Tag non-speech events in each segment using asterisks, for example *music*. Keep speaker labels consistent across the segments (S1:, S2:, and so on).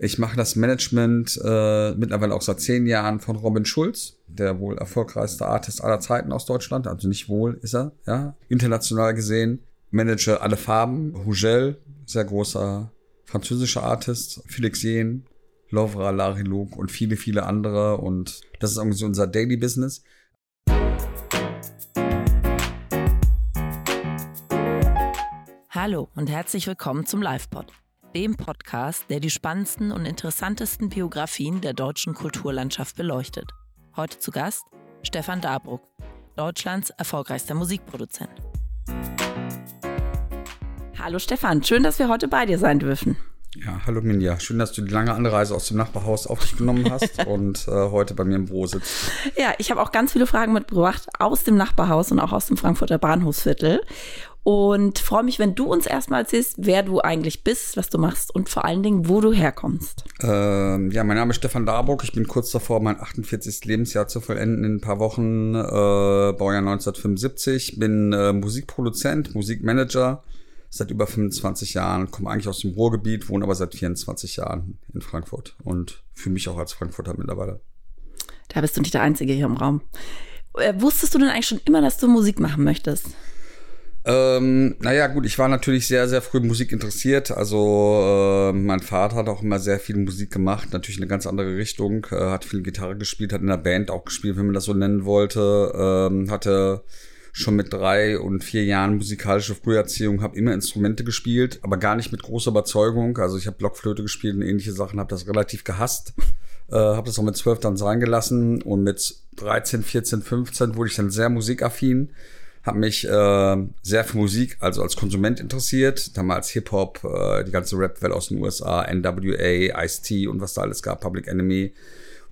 S1: Ich mache das Management äh, mittlerweile auch seit zehn Jahren von Robin Schulz, der wohl erfolgreichste Artist aller Zeiten aus Deutschland. Also nicht wohl ist er, ja. International gesehen. Manage alle Farben. Hugel, sehr großer französischer Artist. Felix Jen, Lovra, Larry Luke und viele, viele andere. Und das ist irgendwie so unser Daily Business.
S2: Hallo und herzlich willkommen zum LivePod, dem Podcast, der die spannendsten und interessantesten Biografien der deutschen Kulturlandschaft beleuchtet. Heute zu Gast Stefan Dabruck, Deutschlands erfolgreichster Musikproduzent. Hallo Stefan, schön, dass wir heute bei dir sein dürfen.
S1: Ja, hallo Minja. Schön, dass du die lange Anreise aus dem Nachbarhaus auf dich genommen hast *laughs* und äh, heute bei mir im Büro sitzt.
S2: Ja, ich habe auch ganz viele Fragen mitgebracht aus dem Nachbarhaus und auch aus dem Frankfurter Bahnhofsviertel und freue mich, wenn du uns erstmal erzählst, wer du eigentlich bist, was du machst und vor allen Dingen, wo du herkommst.
S1: Ähm, ja, mein Name ist Stefan Darburg. Ich bin kurz davor, mein 48. Lebensjahr zu vollenden in ein paar Wochen. Äh, Baujahr 1975. Bin äh, Musikproduzent, Musikmanager seit über 25 Jahren. Komme eigentlich aus dem Ruhrgebiet, wohne aber seit 24 Jahren in Frankfurt und fühle mich auch als Frankfurter mittlerweile.
S2: Da bist du nicht der Einzige hier im Raum. Äh, wusstest du denn eigentlich schon immer, dass du Musik machen möchtest?
S1: Ähm, naja, gut, ich war natürlich sehr, sehr früh Musik interessiert. Also äh, mein Vater hat auch immer sehr viel Musik gemacht, natürlich eine ganz andere Richtung, äh, hat viel Gitarre gespielt, hat in der Band auch gespielt, wenn man das so nennen wollte, ähm, hatte schon mit drei und vier Jahren musikalische Früherziehung, habe immer Instrumente gespielt, aber gar nicht mit großer Überzeugung. Also ich habe Blockflöte gespielt und ähnliche Sachen, habe das relativ gehasst. Äh, habe das auch mit zwölf dann sein gelassen und mit 13, 14, 15 wurde ich dann sehr musikaffin habe mich äh, sehr für Musik, also als Konsument interessiert. Damals Hip-Hop, äh, die ganze Rap-Welt aus den USA, NWA, Ice-T und was da alles gab, Public Enemy.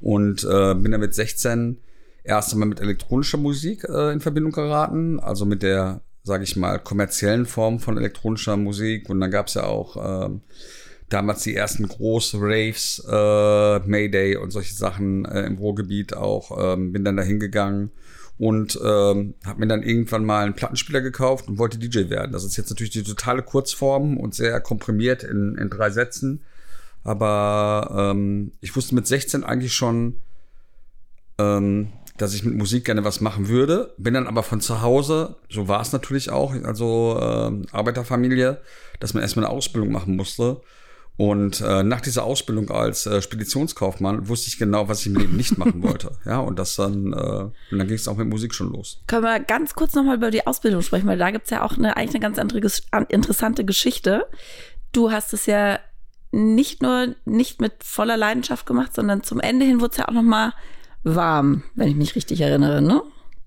S1: Und äh, bin dann mit 16 erst einmal mit elektronischer Musik äh, in Verbindung geraten, also mit der, sage ich mal, kommerziellen Form von elektronischer Musik. Und dann gab es ja auch äh, damals die ersten großen Raves, äh, Mayday und solche Sachen äh, im Ruhrgebiet auch. Ähm, bin dann da hingegangen und ähm, habe mir dann irgendwann mal einen Plattenspieler gekauft und wollte DJ werden. Das ist jetzt natürlich die totale Kurzform und sehr komprimiert in, in drei Sätzen. Aber ähm, ich wusste mit 16 eigentlich schon, ähm, dass ich mit Musik gerne was machen würde. Bin dann aber von zu Hause, so war es natürlich auch, also äh, Arbeiterfamilie, dass man erstmal eine Ausbildung machen musste. Und äh, nach dieser Ausbildung als äh, Speditionskaufmann wusste ich genau, was ich im Leben nicht machen wollte. *laughs* Ja, und das dann, äh, und dann ging es auch mit Musik schon los.
S2: Können wir ganz kurz nochmal über die Ausbildung sprechen, weil da gibt's ja auch eine, eigentlich eine ganz andere, interessante Geschichte. Du hast es ja nicht nur nicht mit voller Leidenschaft gemacht, sondern zum Ende hin wurde es ja auch nochmal warm, wenn ich mich richtig erinnere, ne?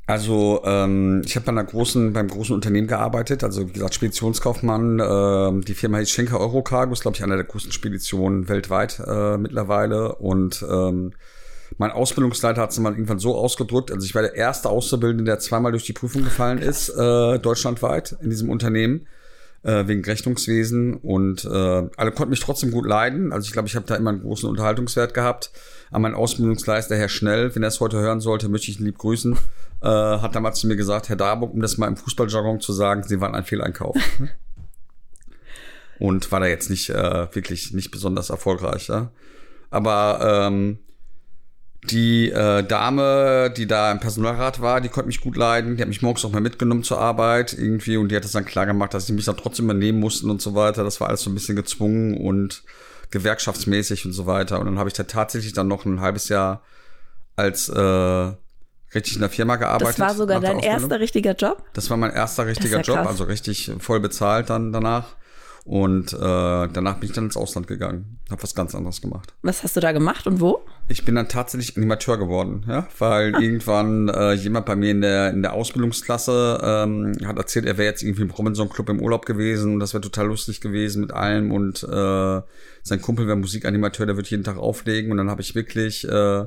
S1: Also ähm, ich habe bei einer großen, beim großen Unternehmen gearbeitet, also wie gesagt Speditionskaufmann. Äh, die Firma heißt Schenker Eurocargo, ist glaube ich einer der größten Speditionen weltweit äh, mittlerweile. Und ähm, mein Ausbildungsleiter hat es mal irgendwann so ausgedrückt, also ich war der erste Auszubildende, der zweimal durch die Prüfung gefallen ist, äh, deutschlandweit in diesem Unternehmen äh, wegen Rechnungswesen und äh, alle konnten mich trotzdem gut leiden. Also ich glaube, ich habe da immer einen großen Unterhaltungswert gehabt. Aber mein Ausbildungsleister, Herr Schnell, wenn er es heute hören sollte, möchte ich ihn lieb grüßen, äh, hat damals zu mir gesagt, Herr Darburg, um das mal im Fußballjargon zu sagen, Sie waren ein Fehleinkauf. *laughs* und war da jetzt nicht äh, wirklich nicht besonders erfolgreich. Ja? Aber ähm, die äh, Dame, die da im Personalrat war, die konnte mich gut leiden. Die hat mich morgens auch mal mitgenommen zur Arbeit irgendwie und die hat es dann klar gemacht, dass sie mich dann trotzdem übernehmen mussten und so weiter. Das war alles so ein bisschen gezwungen und gewerkschaftsmäßig und so weiter. Und dann habe ich da tatsächlich dann noch ein halbes Jahr als äh, richtig in der Firma gearbeitet.
S2: Das war sogar dein erster richtiger Job?
S1: Das war mein erster richtiger ja Job, also richtig voll bezahlt dann danach. Und äh, danach bin ich dann ins Ausland gegangen, habe was ganz anderes gemacht.
S2: Was hast du da gemacht und wo?
S1: Ich bin dann tatsächlich Animateur geworden, ja, weil ah. irgendwann äh, jemand bei mir in der in der Ausbildungsklasse ähm, hat erzählt, er wäre jetzt irgendwie im Robinson Club im Urlaub gewesen und das wäre total lustig gewesen mit allem und äh, sein Kumpel wäre Musikanimateur, der wird jeden Tag auflegen und dann habe ich wirklich äh,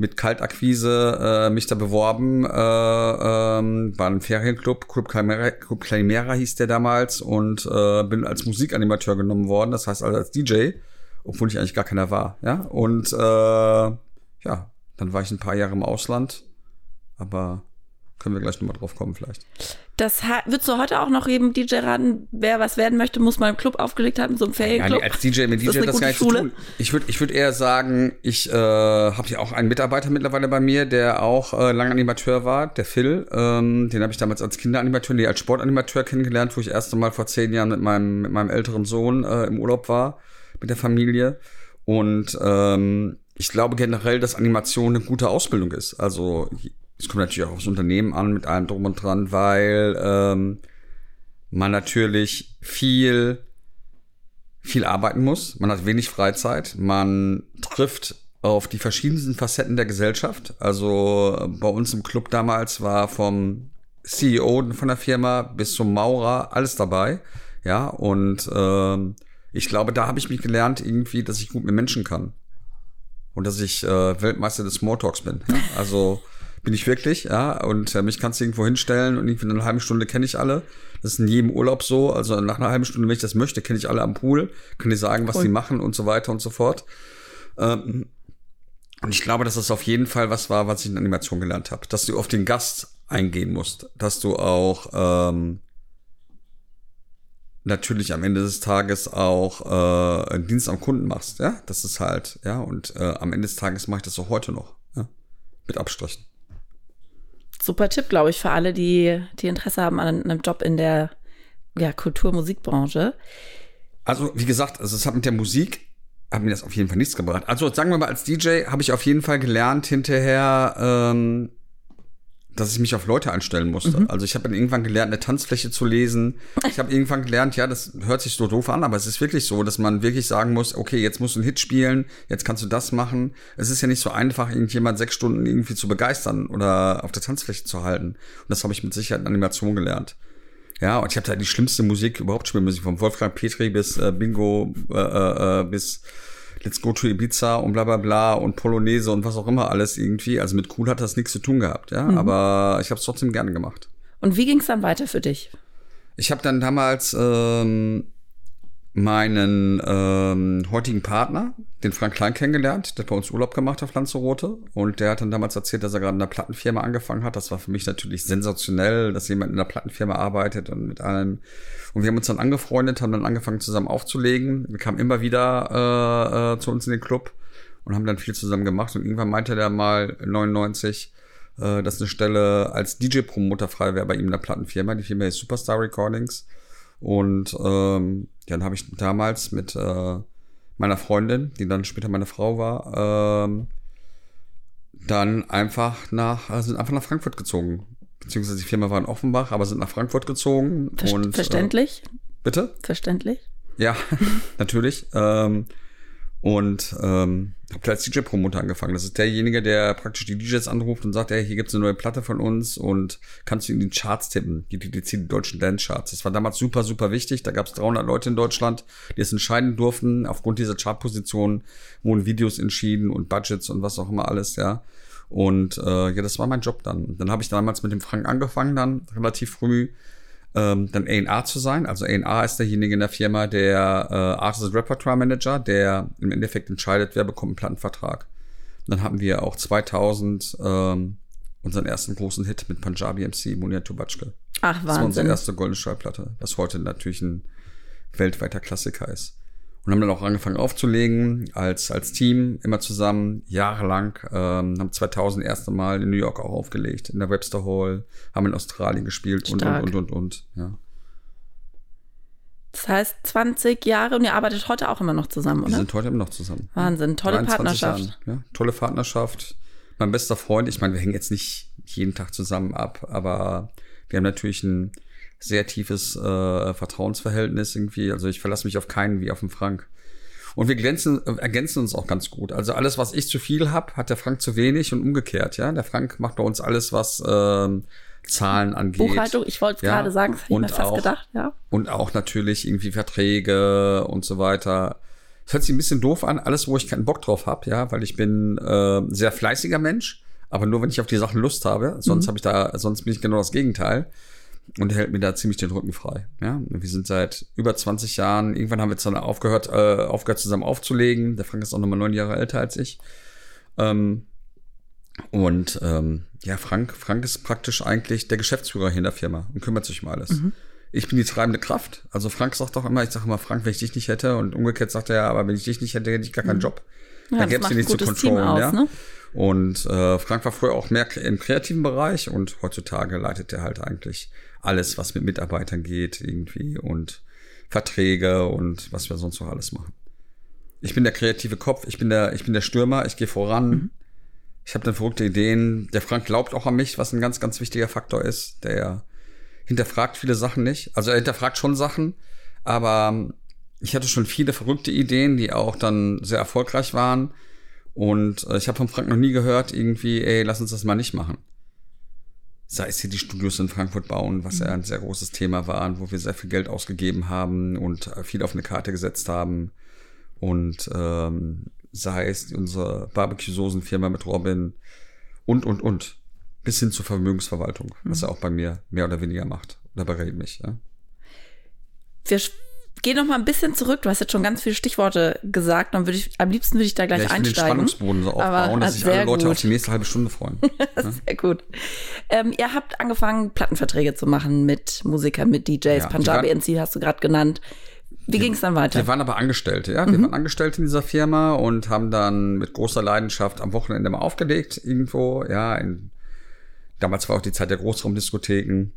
S1: mit Kaltakquise äh, mich da beworben, äh, ähm, war ein Ferienclub, Club Calimera, Club Calimera hieß der damals und äh, bin als Musikanimateur genommen worden, das heißt also als DJ, obwohl ich eigentlich gar keiner war, ja, und äh, ja, dann war ich ein paar Jahre im Ausland, aber Können wir gleich nochmal drauf kommen, vielleicht.
S2: Das würdest du heute auch noch jedem DJ raten, wer was werden möchte, muss mal im Club aufgelegt haben, so einem Ferienclub.
S1: Ja, als DJ mit DJ das, das gar nicht Schule. zu tun. Ich würde ich würd eher sagen, ich äh, habe ja auch einen Mitarbeiter mittlerweile bei mir, der auch äh, lange Animateur war, der Phil. Ähm, den habe ich damals als Kinderanimateur, nee, als Sportanimateur kennengelernt, wo ich erst einmal vor zehn Jahren mit meinem, mit meinem älteren Sohn äh, im Urlaub war, mit der Familie. Und ähm, ich glaube generell, dass Animation eine gute Ausbildung ist. Also es kommt natürlich auch aufs Unternehmen an mit allem drum und dran, weil ähm, man natürlich viel viel arbeiten muss. Man hat wenig Freizeit. Man trifft auf die verschiedensten Facetten der Gesellschaft. Also bei uns im Club damals war vom CEO von der Firma bis zum Maurer alles dabei. Ja, und ähm, ich glaube, da habe ich mich gelernt, irgendwie, dass ich gut mit Menschen kann. Und dass ich äh, Weltmeister des Smalltalks bin. Ja? Also bin ich wirklich, ja. Und äh, mich kannst du irgendwo hinstellen und irgendwie in einer halben Stunde kenne ich alle. Das ist in jedem Urlaub so. Also nach einer halben Stunde, wenn ich das möchte, kenne ich alle am Pool, kann ich sagen, was cool. die machen und so weiter und so fort. Ähm, und ich glaube, dass das auf jeden Fall was war, was ich in Animation gelernt habe. Dass du auf den Gast eingehen musst. Dass du auch ähm, natürlich am Ende des Tages auch äh, einen Dienst am Kunden machst. Ja, das ist halt, ja. Und äh, am Ende des Tages mache ich das auch heute noch. Ja? Mit Abstrichen
S2: super Tipp, glaube ich, für alle, die, die Interesse haben an einem Job in der ja, Kultur-Musikbranche.
S1: Also, wie gesagt, also es hat mit der Musik, hat mir das auf jeden Fall nichts gebracht. Also, sagen wir mal, als DJ habe ich auf jeden Fall gelernt hinterher, ähm, dass ich mich auf Leute einstellen musste. Mhm. Also ich habe dann irgendwann gelernt, eine Tanzfläche zu lesen. Ich habe irgendwann gelernt, ja, das hört sich so doof an, aber es ist wirklich so, dass man wirklich sagen muss, okay, jetzt musst du einen Hit spielen, jetzt kannst du das machen. Es ist ja nicht so einfach, irgendjemand sechs Stunden irgendwie zu begeistern oder auf der Tanzfläche zu halten. Und das habe ich mit Sicherheit in Animation gelernt. Ja, und ich habe da die schlimmste Musik, überhaupt Spielmusik, von Wolfgang Petri bis äh, Bingo, äh, äh, äh bis Let's Go to Ibiza und bla bla bla und Polonaise und was auch immer alles irgendwie. Also mit cool hat das nichts zu tun gehabt, ja. Mhm. Aber ich habe es trotzdem gerne gemacht.
S2: Und wie ging es dann weiter für dich?
S1: Ich habe dann damals ähm, meinen ähm, heutigen Partner, den Frank Klein, kennengelernt. Der hat bei uns Urlaub gemacht auf Lanzarote. Und der hat dann damals erzählt, dass er gerade in einer Plattenfirma angefangen hat. Das war für mich natürlich sensationell, dass jemand in einer Plattenfirma arbeitet und mit allem. Und wir haben uns dann angefreundet, haben dann angefangen zusammen aufzulegen. Wir kamen immer wieder äh, äh, zu uns in den Club und haben dann viel zusammen gemacht. Und irgendwann meinte der mal 99, äh, dass eine Stelle als DJ-Promoter frei wäre bei ihm in der Plattenfirma. Die Firma ist Superstar Recordings. Und ähm, dann habe ich damals mit äh, meiner Freundin, die dann später meine Frau war, ähm, dann einfach nach, äh, sind einfach nach Frankfurt gezogen. Beziehungsweise die Firma war in Offenbach, aber sind nach Frankfurt gezogen.
S2: Ver und, verständlich?
S1: Äh, bitte?
S2: Verständlich?
S1: Ja, *laughs* natürlich. Ähm, und ähm, habe als DJ-Promoter angefangen. Das ist derjenige, der praktisch die DJs anruft und sagt, hey, hier gibt's eine neue Platte von uns und kannst du in die Charts tippen, die DDC, die deutschen Dance-Charts. Das war damals super, super wichtig. Da gab's 300 Leute in Deutschland, die es entscheiden durften. Aufgrund dieser Chartposition wurden Videos entschieden und Budgets und was auch immer alles, ja. Und äh, ja, das war mein Job dann. Dann habe ich damals mit dem Frank angefangen, dann relativ früh ähm, dann A&R zu sein. Also A&R ist derjenige in der Firma, der äh, Artist Repertoire Manager, der im Endeffekt entscheidet, wer bekommt einen Plattenvertrag. dann hatten wir auch 2000 ähm, unseren ersten großen Hit mit Punjabi MC, Munia Tubachke.
S2: Ach, Wahnsinn.
S1: Das war unsere erste goldene Schallplatte, was heute natürlich ein weltweiter Klassiker ist und haben dann auch angefangen aufzulegen als als Team immer zusammen jahrelang. Ähm, haben 2000 erste Mal in New York auch aufgelegt in der Webster Hall haben in Australien gespielt Stark. und und und und und ja.
S2: Das heißt 20 Jahre und ihr arbeitet heute auch immer noch zusammen oder?
S1: Wir sind heute immer noch zusammen.
S2: Wahnsinn tolle Partnerschaft.
S1: Jahren, ja tolle Partnerschaft. Mein bester Freund ich meine wir hängen jetzt nicht jeden Tag zusammen ab aber wir haben natürlich ein sehr tiefes äh, Vertrauensverhältnis irgendwie. Also ich verlasse mich auf keinen wie auf den Frank. Und wir glänzen, äh, ergänzen uns auch ganz gut. Also alles, was ich zu viel hab, hat der Frank zu wenig und umgekehrt. Ja, der Frank macht bei uns alles, was ähm, Zahlen angeht.
S2: Buchhaltung, ich wollte ja, gerade sagen, das hätte ich mir fast auch, gedacht. Ja.
S1: Und auch natürlich irgendwie Verträge und so weiter. Das hört sich ein bisschen doof an, alles, wo ich keinen Bock drauf hab, ja, weil ich bin äh, sehr fleißiger Mensch, aber nur wenn ich auf die Sachen Lust habe. Sonst mhm. habe ich da, sonst bin ich genau das Gegenteil und hält mir da ziemlich den Rücken frei. Ja, wir sind seit über 20 Jahren. Irgendwann haben wir dann aufgehört, äh, aufgehört zusammen aufzulegen. Der Frank ist auch nochmal neun Jahre älter als ich. Ähm, Und ähm, ja, Frank, Frank ist praktisch eigentlich der Geschäftsführer hier in der Firma und kümmert sich um alles. Mhm. Ich bin die treibende Kraft. Also Frank sagt doch immer, ich sage immer, Frank, wenn ich dich nicht hätte, und umgekehrt sagt er ja, aber wenn ich dich nicht hätte, hätte ich gar keinen mhm. Job. Ja, da gäbe es nicht zu kontrollen, ja. Ne? Und äh, Frank war früher auch mehr im kreativen Bereich und heutzutage leitet er halt eigentlich alles, was mit Mitarbeitern geht, irgendwie und Verträge und was wir sonst noch alles machen. Ich bin der kreative Kopf, ich bin der, ich bin der Stürmer, ich gehe voran. Mhm. Ich habe dann verrückte Ideen. Der Frank glaubt auch an mich, was ein ganz, ganz wichtiger Faktor ist. Der hinterfragt viele Sachen nicht. Also er hinterfragt schon Sachen, aber ich hatte schon viele verrückte Ideen, die auch dann sehr erfolgreich waren. Und äh, ich habe von Frank noch nie gehört, irgendwie, ey, lass uns das mal nicht machen. Sei es hier die Studios in Frankfurt bauen, was ja ein sehr großes Thema war, wo wir sehr viel Geld ausgegeben haben und äh, viel auf eine Karte gesetzt haben. Und ähm, sei es unsere Barbecue-Soßen-Firma mit Robin und, und, und. Bis hin zur Vermögensverwaltung, was mhm. er auch bei mir mehr oder weniger macht. Oder berät mich, ja.
S2: Wir geh noch mal ein bisschen zurück. Du hast jetzt schon ganz viele Stichworte gesagt. Dann würde ich, am liebsten würde ich da gleich ja, ich einsteigen. Den
S1: Spannungsboden so aufbauen, Aber, dass sich alle Leute gut. auf die nächste halbe Stunde freuen. *laughs*
S2: sehr gut. Ähm, ihr habt angefangen, Plattenverträge zu machen mit Musikern, mit DJs. Ja, Punjabi NC hast du gerade genannt. Wie ging es dann weiter?
S1: Wir waren aber Angestellte, ja. Wir mhm. waren Angestellte in dieser Firma und haben dann mit großer Leidenschaft am Wochenende mal aufgelegt irgendwo, ja. In, damals war auch die Zeit der Großraumdiskotheken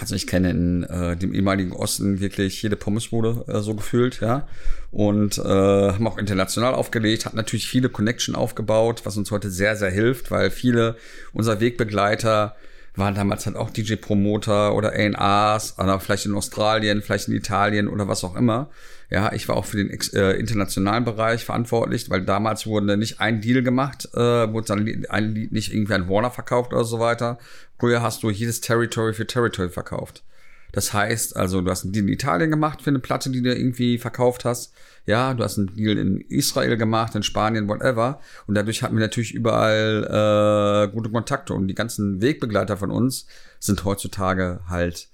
S1: also ich kenne in äh, dem ehemaligen Osten wirklich jede Pommesbude äh, so gefühlt, ja. Und äh, haben auch international aufgelegt, hat natürlich viele Connection aufgebaut, was uns heute sehr, sehr hilft, weil viele unserer Wegbegleiter waren damals halt auch DJ-Promoter oder A&Rs, oder vielleicht in Australien, vielleicht in Italien oder was auch immer. Ja, ich war auch für den äh, internationalen Bereich verantwortlich, weil damals wurde nicht ein Deal gemacht, äh, wurde dann ein Lied nicht irgendwie an Warner verkauft oder so weiter. Früher hast du jedes Territory für Territory verkauft. Das heißt, also du hast einen Deal in Italien gemacht für eine Platte, die du irgendwie verkauft hast. Ja, du hast einen Deal in Israel gemacht, in Spanien, whatever. Und dadurch hatten wir natürlich überall äh, gute Kontakte. Und die ganzen Wegbegleiter von uns sind heutzutage halt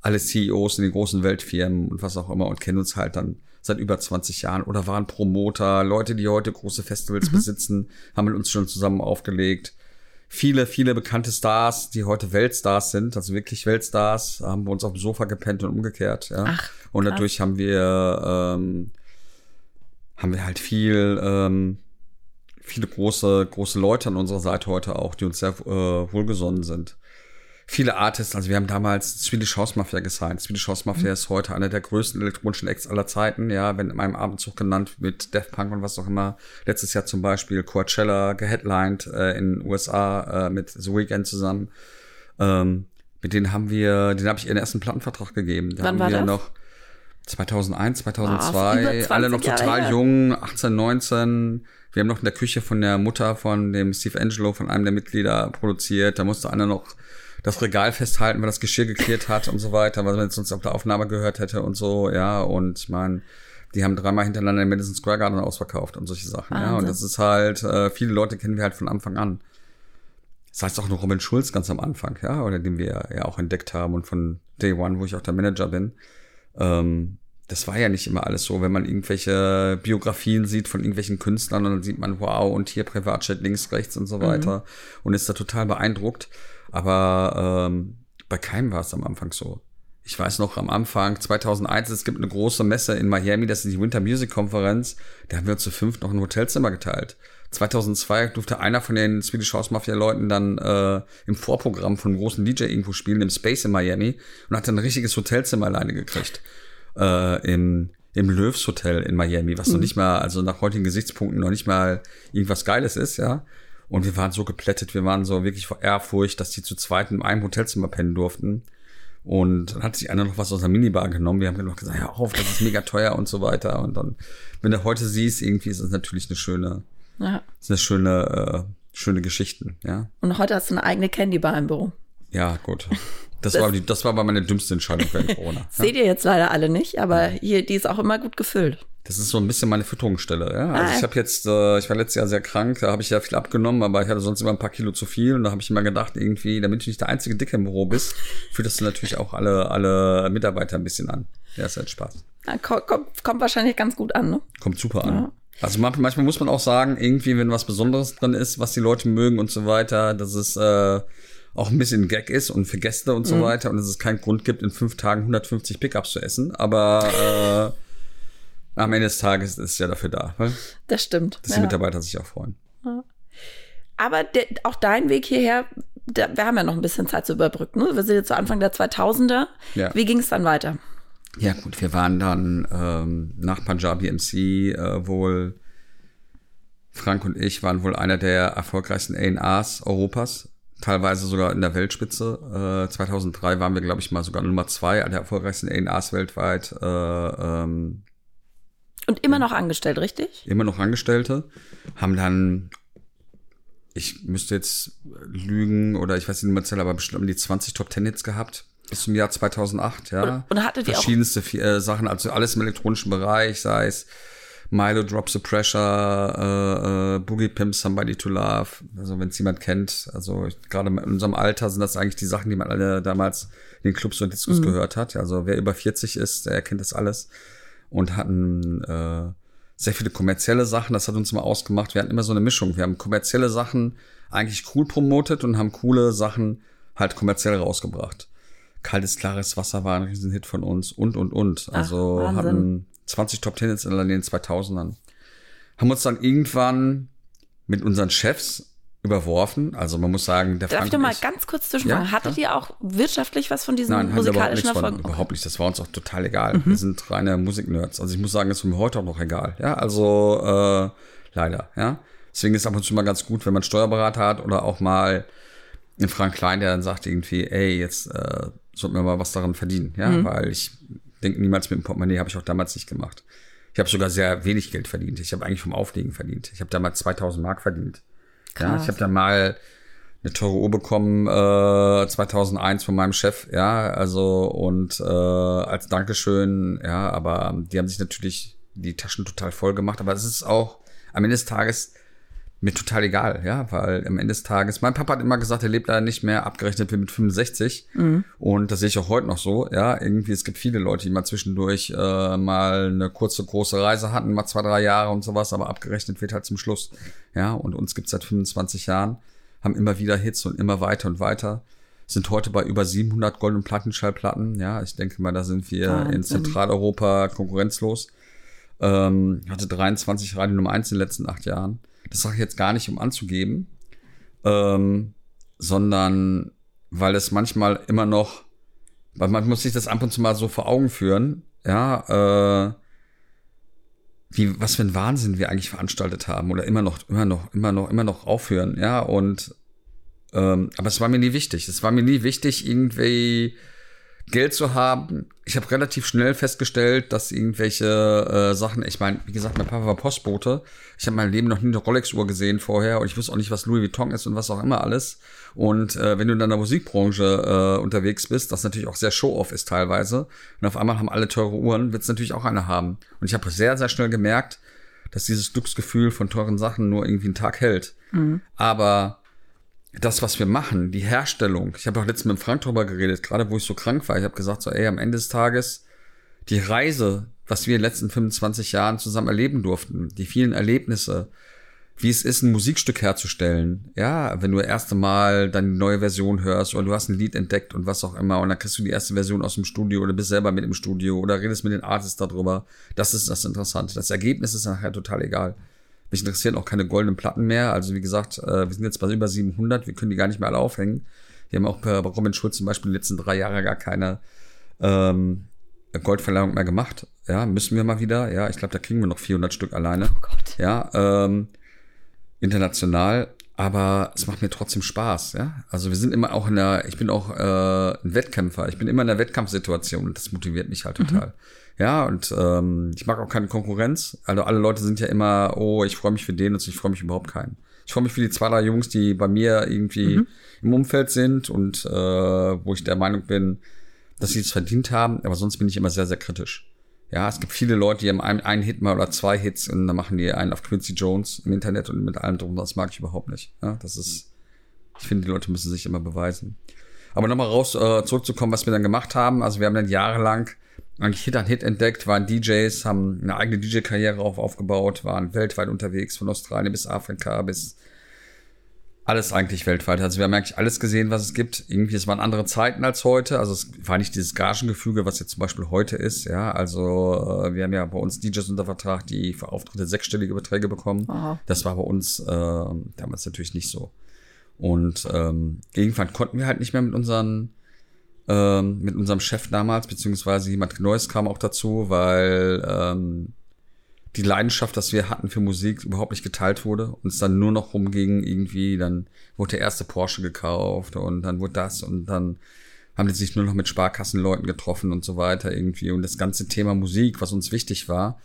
S1: alle CEOs in den großen Weltfirmen und was auch immer und kennen uns halt dann seit über 20 Jahren oder waren Promoter, Leute, die heute große Festivals mhm. besitzen, haben mit uns schon zusammen aufgelegt. Viele, viele bekannte Stars, die heute Weltstars sind, also wirklich Weltstars, haben bei uns auf dem Sofa gepennt und umgekehrt. Ja. Ach, und dadurch haben wir ähm, haben wir halt viel ähm, viele große große Leute an unserer Seite heute auch, die uns sehr äh, wohlgesonnen sind viele Artists, also wir haben damals Swedish House Mafia gesigned. Swedish House Mafia mhm. ist heute einer der größten elektronischen Acts aller Zeiten, ja, wenn in meinem Abendzug genannt mit Death Punk und was auch immer. Letztes Jahr zum Beispiel Coachella geheadlined äh, in USA äh, mit The Weeknd zusammen. Ähm, mit denen haben wir, den habe ich ihren ersten Plattenvertrag gegeben. Da
S2: Wann
S1: haben
S2: war
S1: wir das? noch 2001, 2002, oh, alle noch total Jahre. jung, 18, 19. Wir haben noch in der Küche von der Mutter von dem Steve Angelo, von einem der Mitglieder produziert. Da musste einer noch das Regal festhalten, weil das Geschirr geklärt hat und so weiter, weil man es sonst auf der Aufnahme gehört hätte und so, ja, und ich meine, die haben dreimal hintereinander den Madison Square Garden ausverkauft und solche Sachen, Wahnsinn. ja, und das ist halt, äh, viele Leute kennen wir halt von Anfang an. Das heißt auch noch Robin Schulz ganz am Anfang, ja, oder den wir ja auch entdeckt haben und von Day One, wo ich auch der Manager bin. Ähm, das war ja nicht immer alles so. Wenn man irgendwelche Biografien sieht von irgendwelchen Künstlern, dann sieht man, wow, und hier Privatchat links, rechts und so mhm. weiter mhm. und ist da total beeindruckt. Aber ähm, bei keinem war es am Anfang so. Ich weiß noch, am Anfang 2001, es gibt eine große Messe in Miami, das ist die Winter Music Konferenz. Da haben wir uns zu fünf noch ein Hotelzimmer geteilt. 2002 durfte einer von den Swedish House Mafia Leuten dann äh, im Vorprogramm von einem großen DJ irgendwo spielen, im Space in Miami und hat dann ein richtiges Hotelzimmer alleine gekriegt. Äh, im, im Löws Hotel in Miami, was mhm. noch nicht mal, also nach heutigen Gesichtspunkten noch nicht mal irgendwas Geiles ist, ja. Und wir waren so geplättet, wir waren so wirklich vor Ehrfurcht, dass die zu zweit in einem Hotelzimmer pennen durften. Und dann hat sich einer noch was aus der Minibar genommen. Wir haben noch gesagt, ja auf, das ist mega teuer und so weiter. Und dann, wenn du heute siehst, irgendwie ist es natürlich eine schöne, ja. ist eine schöne, äh, schöne Geschichten, ja.
S2: Und heute hast du eine eigene Candy Bar im Büro.
S1: Ja, gut. Das, *laughs* das, war die, das war aber meine dümmste Entscheidung während Corona. *laughs*
S2: Seht ihr jetzt leider alle nicht, aber hier, die ist auch immer gut gefüllt.
S1: Das ist so ein bisschen meine Fütterungsstelle. Ja? Also ah. ich habe jetzt, äh, ich war letztes Jahr sehr krank, da habe ich ja viel abgenommen, aber ich hatte sonst immer ein paar Kilo zu viel und da habe ich immer gedacht, irgendwie, damit du nicht der einzige Dicke im Büro bist, führst du natürlich auch alle, alle Mitarbeiter ein bisschen an. Ja, ist halt Spaß.
S2: Kommt, kommt, wahrscheinlich ganz gut an, ne?
S1: Kommt super an. Ja. Also manchmal muss man auch sagen, irgendwie, wenn was Besonderes drin ist, was die Leute mögen und so weiter, dass es äh, auch ein bisschen Gag ist und für Gäste und so mhm. weiter und dass es keinen Grund gibt, in fünf Tagen 150 Pickups zu essen. Aber äh, am Ende des Tages ist es ja dafür da.
S2: Weil, das stimmt.
S1: Dass ja. die Mitarbeiter sich auch freuen. Ja.
S2: Aber de, auch dein Weg hierher, da, wir haben ja noch ein bisschen Zeit zu überbrücken. Ne? Wir sind jetzt zu Anfang der 2000er. Ja. Wie ging es dann weiter?
S1: Ja gut, wir waren dann ähm, nach Punjabi MC äh, wohl, Frank und ich waren wohl einer der erfolgreichsten A&Rs Europas, teilweise sogar in der Weltspitze. Äh, 2003 waren wir, glaube ich, mal sogar Nummer zwei der erfolgreichsten A&Rs weltweit. Äh, ähm,
S2: und immer noch angestellt, richtig?
S1: Immer noch Angestellte. Haben dann, ich müsste jetzt lügen oder ich weiß nicht mehr, aber bestimmt die 20 Top Ten Hits gehabt bis zum Jahr 2008, ja.
S2: Und, und hattet ihr
S1: Verschiedenste auch äh, Sachen, also alles im elektronischen Bereich, sei es Milo Drops the Pressure, äh, äh, Boogie Pimp, Somebody to Love. Also wenn es jemand kennt, also gerade in unserem Alter sind das eigentlich die Sachen, die man alle damals in den Clubs und Discos mhm. gehört hat. Also wer über 40 ist, der kennt das alles. Und hatten äh, sehr viele kommerzielle Sachen, das hat uns mal ausgemacht. Wir hatten immer so eine Mischung. Wir haben kommerzielle Sachen eigentlich cool promotet und haben coole Sachen halt kommerziell rausgebracht. Kaltes, klares Wasser war ein Riesenhit von uns und, und, und. Also Ach, hatten 20 Top Ten in den 2000ern. Haben uns dann irgendwann mit unseren Chefs überworfen. Also man muss sagen,
S2: der Darf Frank ich mal ganz kurz zwischenfragen? Ja, Hattet ihr auch wirtschaftlich was von diesen Nein, musikalischen
S1: Erfolgen? Nein, überhaupt nicht. Das war uns auch total egal. Mhm. Wir sind reine Musiknerds. Also ich muss sagen, ist mir heute auch noch egal. Ja, also äh, leider. Ja, deswegen ist es ab und zu mal ganz gut, wenn man Steuerberater hat oder auch mal einen Frank Klein, der dann sagt irgendwie, ey, jetzt äh, sollten wir mal was daran verdienen, ja, mhm. weil ich denke niemals mit dem Portemonnaie, habe ich auch damals nicht gemacht. Ich habe sogar sehr wenig Geld verdient. Ich habe eigentlich vom Auflegen verdient. Ich habe damals 2000 Mark verdient. Krass. Ja, ich habe dann mal eine teure Uhr bekommen äh, 2001 von meinem Chef, ja, also und äh, als Dankeschön, ja, aber die haben sich natürlich die Taschen total voll gemacht, aber es ist auch am Ende des Tages mir total egal, ja, weil am Ende des Tages, mein Papa hat immer gesagt, er lebt leider nicht mehr, abgerechnet wird mit 65. Mhm. Und das sehe ich auch heute noch so, ja. Irgendwie, es gibt viele Leute, die mal zwischendurch äh, mal eine kurze, große Reise hatten, mal zwei, drei Jahre und sowas, aber abgerechnet wird halt zum Schluss. Ja, und uns gibt's seit 25 Jahren, haben immer wieder Hits und immer weiter und weiter. Sind heute bei über 700 Gold- und Plattenschallplatten. Ja, ich denke mal, da sind wir Wahnsinn. in Zentraleuropa konkurrenzlos. Ähm, hatte 23 Radio Nummer 1 in den letzten acht Jahren das sage ich jetzt gar nicht, um anzugeben, ähm, sondern weil es manchmal immer noch, weil man muss sich das ab und zu mal so vor Augen führen, ja, äh, wie, was für ein Wahnsinn wir eigentlich veranstaltet haben oder immer noch, immer noch, immer noch, immer noch aufhören, ja, und ähm, aber es war mir nie wichtig. Es war mir nie wichtig, irgendwie Geld zu haben. Ich habe relativ schnell festgestellt, dass irgendwelche äh, Sachen, ich meine, wie gesagt, mein Papa war Postbote. Ich habe mein Leben noch nie eine Rolex-Uhr gesehen vorher und ich wusste auch nicht, was Louis Vuitton ist und was auch immer alles. Und äh, wenn du in der Musikbranche äh, unterwegs bist, das natürlich auch sehr Show-off ist teilweise, und auf einmal haben alle teure Uhren, wird es natürlich auch eine haben. Und ich habe sehr, sehr schnell gemerkt, dass dieses Glücksgefühl von teuren Sachen nur irgendwie einen Tag hält. Mhm. Aber das, was wir machen, die Herstellung, ich habe auch letztens mit Frank drüber geredet, gerade wo ich so krank war, ich habe gesagt, so, ey, am Ende des Tages, die Reise, was wir in den letzten 25 Jahren zusammen erleben durften, die vielen Erlebnisse, wie es ist, ein Musikstück herzustellen. Ja, wenn du das erste Mal deine neue Version hörst oder du hast ein Lied entdeckt und was auch immer und dann kriegst du die erste Version aus dem Studio oder bist selber mit im Studio oder redest mit den Artists darüber. Das ist das Interessante. Das Ergebnis ist nachher total egal. Mich interessieren auch keine goldenen Platten mehr. Also wie gesagt, äh, wir sind jetzt bei über 700. Wir können die gar nicht mehr alle aufhängen. Wir haben auch bei Robin Schulz zum Beispiel die letzten drei Jahre gar keine ähm, Goldverleihung mehr gemacht. Ja, müssen wir mal wieder. Ja, ich glaube, da kriegen wir noch 400 Stück alleine. Oh Gott. Ja, ähm, international. Aber es macht mir trotzdem Spaß, ja. Also wir sind immer auch in der, ich bin auch äh, ein Wettkämpfer, ich bin immer in der Wettkampfsituation und das motiviert mich halt mhm. Ja, und ähm, ich mag auch keine Konkurrenz. Also alle Leute sind ja immer, oh, ich freue mich für den und ich freue mich überhaupt keinen. Ich freue mich für die zwei, drei Jungs, die bei mir irgendwie mhm. im Umfeld sind und äh, wo ich der Meinung bin, dass sie es verdient haben. Aber sonst bin ich immer sehr, sehr kritisch. Ja, es gibt viele Leute, die haben einen, einen Hit mal oder zwei Hits und dann machen die einen auf Quincy Jones im Internet und mit allem drum. Das mag ich überhaupt nicht. Ja, das ist, ich finde, die Leute müssen sich immer beweisen. Aber nochmal raus, äh, zurückzukommen, was wir dann gemacht haben. Also wir haben dann jahrelang eigentlich Hit an Hit entdeckt, waren DJs, haben eine eigene DJ-Karriere auf, aufgebaut, waren weltweit unterwegs, von Australien bis Afrika bis alles eigentlich weltweit. Also wir haben eigentlich alles gesehen, was es gibt. Irgendwie, es waren andere Zeiten als heute. Also es war nicht dieses Gagengefüge, was jetzt zum Beispiel heute ist. Ja, also äh, wir haben ja bei uns DJs unter Vertrag, die für Auftritte sechsstellige Beträge bekommen.
S2: Aha.
S1: Das war bei uns äh, damals natürlich nicht so. Und ähm, irgendwann konnten wir halt nicht mehr mit unseren ähm, mit unserem Chef damals, beziehungsweise jemand Neues kam auch dazu, weil ähm, die Leidenschaft, dass wir hatten für Musik, überhaupt nicht geteilt wurde. Und es dann nur noch rumging, irgendwie, dann wurde der erste Porsche gekauft und dann wurde das und dann haben die sich nur noch mit Sparkassenleuten getroffen und so weiter irgendwie. Und das ganze Thema Musik, was uns wichtig war,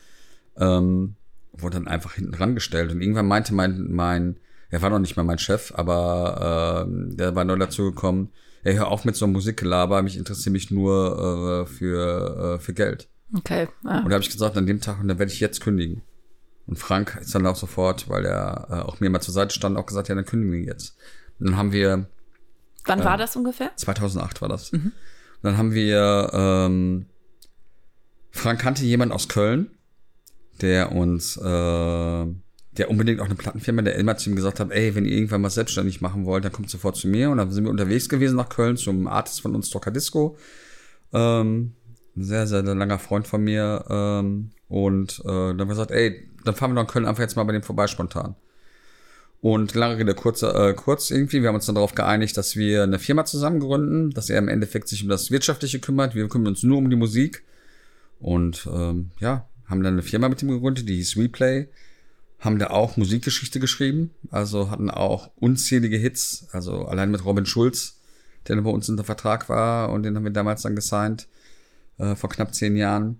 S1: ähm, wurde dann einfach hinten dran gestellt. Und irgendwann meinte mein, mein, er war noch nicht mal mein Chef, aber äh, der war neu dazu gekommen, ey, hör auf mit so einem Musikgelaber, mich interessiert mich nur äh, für, äh, für Geld.
S2: Okay. Ah.
S1: Und da habe ich gesagt, an dem Tag, und dann werde ich jetzt kündigen. Und Frank ist dann auch sofort, weil er äh, auch mir mal zur Seite stand, auch gesagt, ja, dann kündigen wir jetzt. Und dann haben wir,
S2: Wann war das ungefähr?
S1: 2008 war das. Und dann haben wir, ähm, Frank kannte jemand aus Köln, der uns, äh, der unbedingt auch eine Plattenfirma, der immer zu ihm gesagt hat, ey, wenn ihr irgendwann mal selbstständig machen wollt, dann kommt sofort zu mir. Und dann sind wir unterwegs gewesen nach Köln zum Artist von uns, Stocker Disco. Ähm, sehr, sehr, sehr langer Freund von mir. Ähm, und äh, dann haben wir gesagt, ey, dann fahren wir nach Köln einfach jetzt mal bei dem vorbei spontan. Und lange Rede kurz, äh, kurz irgendwie, wir haben uns dann darauf geeinigt, dass wir eine Firma zusammen gründen, dass er im Endeffekt sich um das Wirtschaftliche kümmert. Wir kümmern uns nur um die Musik. Und ähm, ja, haben dann eine Firma mit ihm gegründet, die hieß Replay. Haben da auch Musikgeschichte geschrieben, also hatten auch unzählige Hits, also allein mit Robin Schulz, der bei uns unter Vertrag war und den haben wir damals dann gesigned, äh, vor knapp zehn Jahren.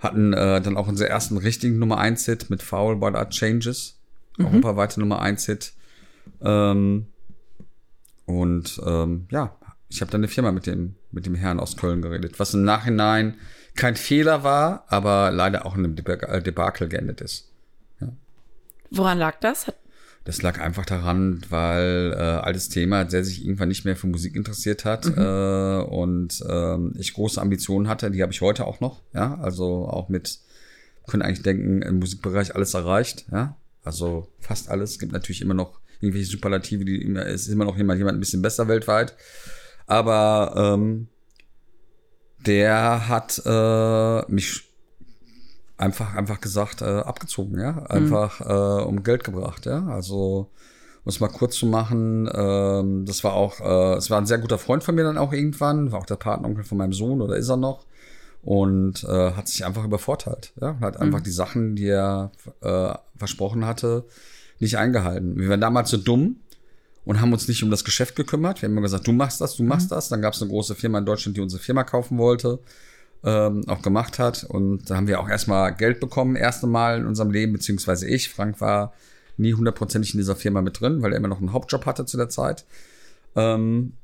S1: Hatten äh, dann auch unseren ersten richtigen Nummer 1 Hit mit Foul But Art Changes, europaweite Nummer 1 Hit. Ähm, und ähm, ja, ich habe dann eine Firma mit dem, mit dem Herrn aus Köln geredet, was im Nachhinein kein Fehler war, aber leider auch in einem Debak- Debakel geendet ist.
S2: Woran lag das? Hat,
S1: Das lag einfach daran, weil äh, altes Thema, der sich irgendwann nicht mehr für Musik interessiert hat äh, und ähm, ich große Ambitionen hatte, die habe ich heute auch noch, ja, also auch mit, können eigentlich denken, im Musikbereich alles erreicht, ja, also fast alles, es gibt natürlich immer noch irgendwelche Superlative, die immer, es ist immer noch jemand, jemand ein bisschen besser weltweit, aber ähm, der hat äh, mich einfach einfach gesagt äh, abgezogen, ja, einfach äh, um Geld gebracht, ja, also um es mal kurz zu machen, ähm, das war auch, äh, es war ein sehr guter Freund von mir dann auch irgendwann, war auch der Patenonkel von meinem Sohn oder ist er noch? Und äh, hat sich einfach übervorteilt, ja, und hat einfach die Sachen, die er äh, versprochen hatte, nicht eingehalten. Wir waren damals so dumm und haben uns nicht um das Geschäft gekümmert. Wir haben immer gesagt, du machst das, du machst das. Dann gab es eine große Firma in Deutschland, die unsere Firma kaufen wollte ähm, auch gemacht hat. Und da haben wir auch erstmal Geld bekommen, erste Mal in unserem Leben, beziehungsweise ich. Frank war nie hundertprozentig in dieser Firma mit drin, weil er immer noch einen Hauptjob hatte zu der Zeit. Ähm,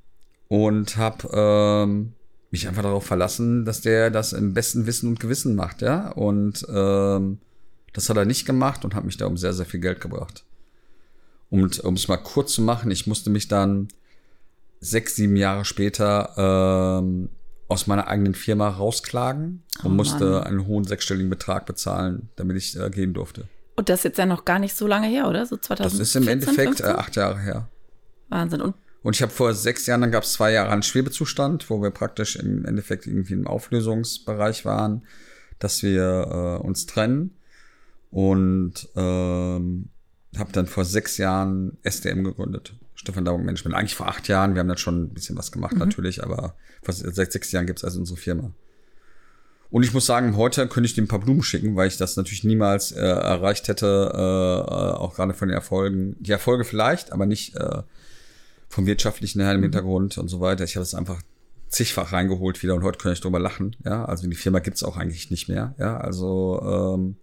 S1: und habe ähm, mich einfach darauf verlassen, dass der das im besten Wissen und Gewissen macht, ja. Und ähm, das hat er nicht gemacht und hat mich da um sehr, sehr viel Geld gebracht. Und um es mal kurz zu machen, ich musste mich dann sechs, sieben Jahre später ähm, aus meiner eigenen Firma rausklagen und
S2: Oh
S1: musste
S2: Mann.
S1: einen hohen sechsstelligen Betrag bezahlen, damit ich äh, gehen durfte.
S2: und das ist jetzt ja noch gar nicht so lange her, oder? So 2014,
S1: Das ist im Endeffekt äh,
S2: 15?
S1: acht Jahre her.
S2: Wahnsinn. Und
S1: Und ich habe vor sechs Jahren, dann gab es zwei Jahre einen Schwebezustand, wo wir praktisch im Endeffekt irgendwie im Auflösungsbereich waren, dass wir äh, uns trennen. Und ähm, habe dann vor sechs Jahren SDM gegründet. Stefan Dauer Management. Eigentlich vor acht Jahren. Wir haben dann schon ein bisschen was gemacht natürlich, aber seit sechs Jahren gibt's also unsere Firma. Und ich muss sagen, heute könnte ich dir ein paar Blumen schicken, weil ich das natürlich niemals äh, erreicht hätte, äh, äh, auch gerade von den Erfolgen. Die Erfolge vielleicht, aber nicht äh, vom wirtschaftlichen her im Hintergrund und so weiter. Ich habe es einfach zigfach reingeholt wieder und heute kann ich drüber lachen. Ja, also die Firma gibt's auch eigentlich nicht mehr. Ja, also ähm,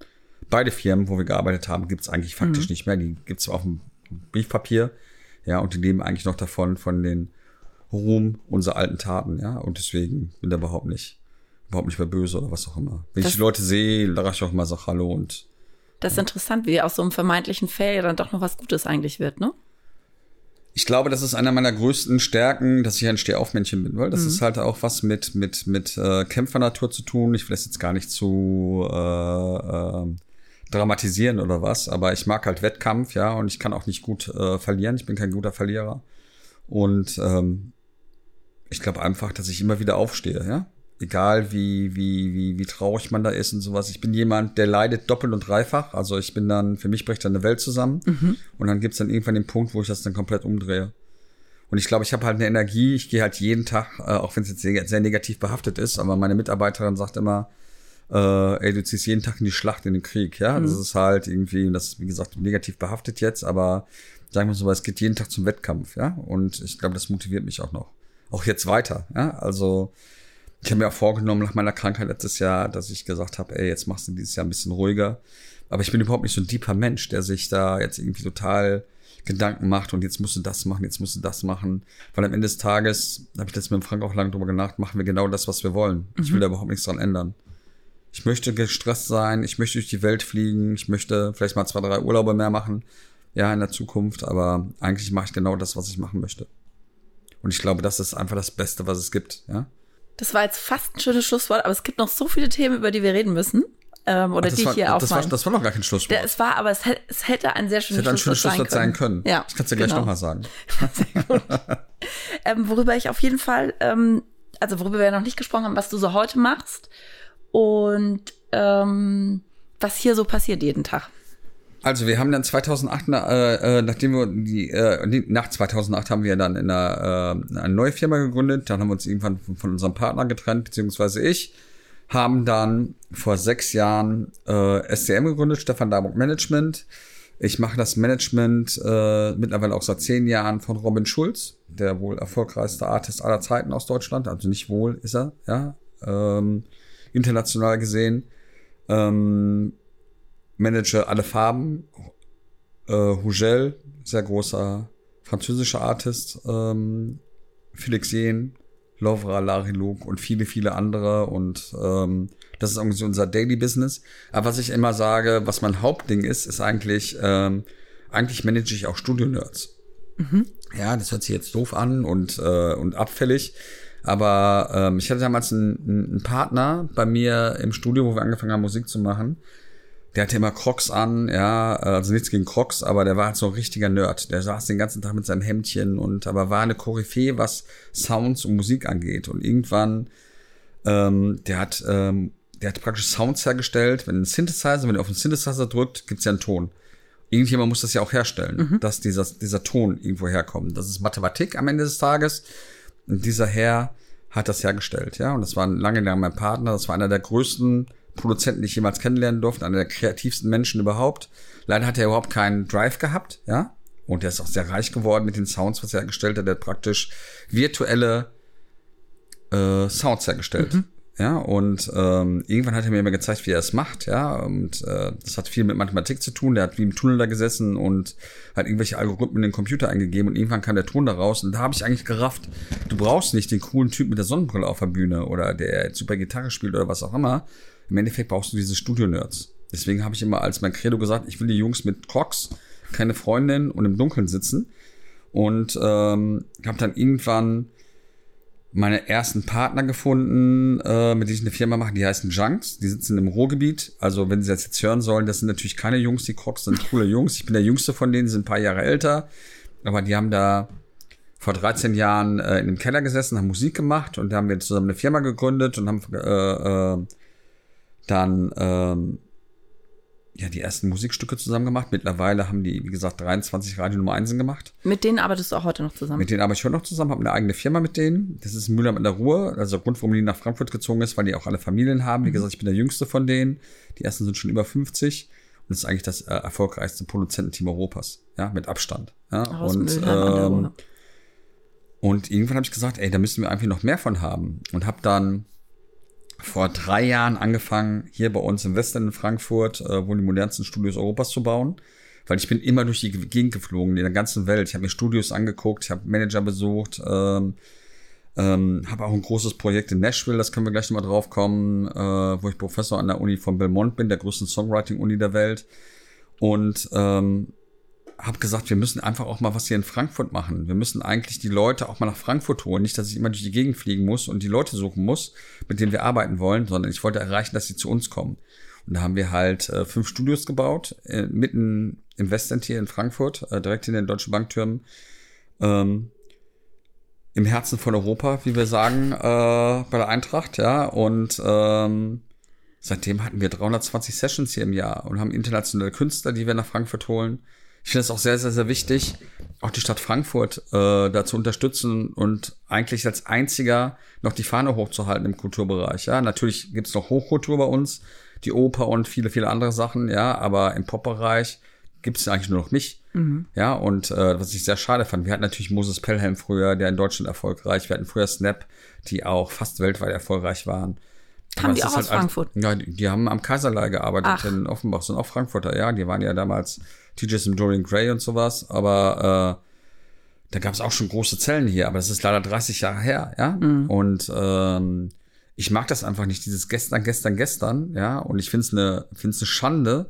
S1: beide Firmen, wo wir gearbeitet haben, gibt's eigentlich faktisch nicht mehr. Die gibt's auf dem Briefpapier, ja, und die leben eigentlich noch davon, von den Ruhm unserer alten Taten, ja. Und deswegen bin da überhaupt nicht, überhaupt nicht mehr böse oder was auch immer. Wenn
S2: Das-
S1: ich die Leute sehe, da ich auch mal sag Hallo und
S2: das ist interessant, wie aus so einem vermeintlichen Fail dann doch noch was Gutes eigentlich wird, ne?
S1: Ich glaube, das ist einer meiner größten Stärken, dass ich ein Stehaufmännchen bin, weil das mhm. ist halt auch was mit mit mit äh, Kämpfernatur zu tun. Ich will das jetzt gar nicht zu äh, äh, dramatisieren oder was, aber ich mag halt Wettkampf, ja, und ich kann auch nicht gut äh, verlieren. Ich bin kein guter Verlierer und ähm, ich glaube einfach, dass ich immer wieder aufstehe, ja. Egal wie, wie, wie, wie traurig man da ist und sowas. Ich bin jemand, der leidet doppelt und dreifach. Also ich bin dann, für mich bricht dann eine Welt zusammen. Mhm. Und dann gibt's dann irgendwann den Punkt, wo ich das dann komplett umdrehe. Und ich glaube, ich habe halt eine Energie, ich gehe halt jeden Tag, äh, auch wenn es jetzt sehr, sehr negativ behaftet ist, aber meine Mitarbeiterin sagt immer, äh, ey, du ziehst jeden Tag in die Schlacht, in den Krieg, ja. Mhm. Das ist halt irgendwie, das ist wie gesagt negativ behaftet jetzt, aber sagen wir so, es geht jeden Tag zum Wettkampf, ja. Und ich glaube, das motiviert mich auch noch auch jetzt weiter. Ja? Also ich habe mir auch vorgenommen nach meiner Krankheit letztes Jahr, dass ich gesagt habe, ey, jetzt machst du dieses Jahr ein bisschen ruhiger. Aber ich bin überhaupt nicht so ein deeper Mensch, der sich da jetzt irgendwie total Gedanken macht und jetzt musst du das machen, jetzt musst du das machen. Weil am Ende des Tages, habe ich letztes mit Frank auch lange drüber gedacht, machen wir genau das, was wir wollen. Mhm. Ich will mhm. da überhaupt nichts dran ändern. Ich möchte gestresst sein, ich möchte durch die Welt fliegen, ich möchte vielleicht mal zwei, drei Urlaube mehr machen, ja, in der Zukunft, aber eigentlich mache ich genau das, was ich machen möchte. Und ich glaube, das ist einfach das Beste, was es gibt, ja.
S2: Das war jetzt fast ein schönes Schlusswort, aber es gibt noch so viele Themen, über die wir reden müssen. Ähm, oder Ach, die war, hier
S1: das war, das war noch gar kein Schlusswort.
S2: Es war, aber es, hätte, es hätte ein sehr schönes,
S1: es hätte ein schönes Schlusswort sein können. Ja, ich kann es dir gleich genau. nochmal sagen. *laughs* Sehr gut.
S2: ähm, worüber ich auf jeden Fall, ähm, also worüber wir noch nicht gesprochen haben, was du so heute machst und ähm, was hier so passiert jeden Tag.
S1: Also wir haben dann 2008, äh, äh, nachdem wir die, äh, nach 2008 haben wir dann in einer, äh, eine neue Firma gegründet. Dann haben wir uns irgendwann von, von unserem Partner getrennt, beziehungsweise ich. Haben dann vor sechs Jahren äh, SCM gegründet, Stefan Darburg Management. Ich mache das Management äh, mittlerweile auch seit zehn Jahren von Robin Schulz, der wohl erfolgreichste Artist aller Zeiten aus Deutschland. Also nicht wohl ist er, ja, ähm, international gesehen. Ähm, manage alle Farben. Äh, Hugel, sehr großer französischer Artist. Ähm, Felix Jen, Lovra, Larry Luke und viele, viele andere. Und ähm, das ist irgendwie unser Daily Business. Aber was ich immer sage, was mein Hauptding ist, ist eigentlich, ähm, eigentlich manage ich auch Studio-Nerds. Mhm. Ja, das hört sich jetzt doof an und, äh, und abfällig. Aber ähm, ich hatte damals einen, einen Partner bei mir im Studio, wo wir angefangen haben, Musik zu machen der hatte immer Crocs an, ja, also nichts gegen Crocs, aber der war halt so ein richtiger Nerd. Der saß den ganzen Tag mit seinem Hemdchen und aber war eine Koryphäe, was Sounds und Musik angeht. Und irgendwann, ähm, der hat, ähm, der hat praktisch Sounds hergestellt. Wenn ein Synthesizer, wenn er auf den Synthesizer drückt, gibt's ja einen Ton. Irgendjemand muss das ja auch herstellen, mhm. dass dieser, dieser Ton irgendwo herkommt. Das ist Mathematik am Ende des Tages. Und dieser Herr hat das hergestellt, ja. Und das war lange lang mein Partner. Das war einer der größten Produzenten, die ich jemals kennenlernen durfte, einer der kreativsten Menschen überhaupt. Leider hat er überhaupt keinen Drive gehabt, ja. Und er ist auch sehr reich geworden mit den Sounds, was er hergestellt hat. Er hat praktisch virtuelle äh, Sounds hergestellt. Mhm. Ja, und ähm, irgendwann hat er mir immer gezeigt, wie er es macht, ja. Und äh, das hat viel mit Mathematik zu tun. Der hat wie im Tunnel da gesessen und hat irgendwelche Algorithmen in den Computer eingegeben und irgendwann kam der Ton da raus. Und da habe ich eigentlich gerafft, du brauchst nicht den coolen Typ mit der Sonnenbrille auf der Bühne oder der super Gitarre spielt oder was auch immer, im Endeffekt brauchst du diese Studio-Nerds. Deswegen habe ich immer als mein Credo gesagt, ich will die Jungs mit Crocs, keine Freundin und im Dunkeln sitzen. Und ähm, habe dann irgendwann meine ersten Partner gefunden, äh, mit denen ich eine Firma mache, die heißen Junks. Die sitzen im Ruhrgebiet. Also wenn sie das jetzt hören sollen, das sind natürlich keine Jungs, die Crocs sind coole Jungs. Ich bin der jüngste von denen, sind ein paar Jahre älter. Aber die haben da vor 13 Jahren äh, in dem Keller gesessen, haben Musik gemacht und da haben wir zusammen eine Firma gegründet und haben äh, äh, dann ähm, ja die ersten Musikstücke zusammen gemacht. Mittlerweile haben die, wie gesagt, 23 Radio Nummer 1 gemacht.
S2: Mit denen arbeitest du auch heute noch zusammen?
S1: Mit denen arbeite ich heute noch zusammen, habe eine eigene Firma mit denen. Das ist Müller mit der Ruhe. Also der Grund, warum die nach Frankfurt gezogen ist, weil die auch alle Familien haben. Wie mhm. gesagt, ich bin der jüngste von denen. Die ersten sind schon über 50. Und das ist eigentlich das äh, erfolgreichste Produzententeam Europas. Ja, mit Abstand. Ja, Aus und, ähm, und irgendwann habe ich gesagt, ey, da müssen wir einfach noch mehr von haben. Und habe dann vor drei Jahren angefangen, hier bei uns im Westen in Frankfurt, äh, wohl die modernsten Studios Europas zu bauen. Weil ich bin immer durch die Gegend geflogen, in der ganzen Welt. Ich habe mir Studios angeguckt, ich habe Manager besucht, ähm, ähm, habe auch ein großes Projekt in Nashville, das können wir gleich nochmal drauf kommen, äh, wo ich Professor an der Uni von Belmont bin, der größten Songwriting-Uni der Welt. Und ähm, habe gesagt, wir müssen einfach auch mal was hier in Frankfurt machen. Wir müssen eigentlich die Leute auch mal nach Frankfurt holen. Nicht, dass ich immer durch die Gegend fliegen muss und die Leute suchen muss, mit denen wir arbeiten wollen, sondern ich wollte erreichen, dass sie zu uns kommen. Und da haben wir halt äh, fünf Studios gebaut, äh, mitten im Westend hier in Frankfurt, äh, direkt in den Deutschen Banktürmen. Ähm, Im Herzen von Europa, wie wir sagen, äh, bei der Eintracht, ja. Und ähm, seitdem hatten wir 320 Sessions hier im Jahr und haben internationale Künstler, die wir nach Frankfurt holen. Ich finde es auch sehr, sehr, sehr wichtig, auch die Stadt Frankfurt äh, da zu unterstützen und eigentlich als einziger noch die Fahne hochzuhalten im Kulturbereich. Ja, natürlich gibt's noch Hochkultur bei uns, die Oper und viele, viele andere Sachen, ja, aber im Popbereich gibt's eigentlich nur noch mich. Mhm. Ja, und äh, was ich sehr schade fand, wir hatten natürlich Moses Pelham früher, der in Deutschland erfolgreich, wir hatten früher Snap, die auch fast weltweit erfolgreich waren.
S2: Haben die auch aus halt Frankfurt?
S1: Als, ja, die, die, haben am Kaiserlei gearbeitet Ach. in Offenbach, sind auch Frankfurter, ja, die waren ja damals TJs im Dorian Gray und sowas, aber äh, da gab es auch schon große Zellen hier, aber das ist leider 30 Jahre her, ja. Mhm. Und ähm, ich mag das einfach nicht, dieses gestern, gestern, gestern, ja. Und ich finde es eine, finde es eine Schande,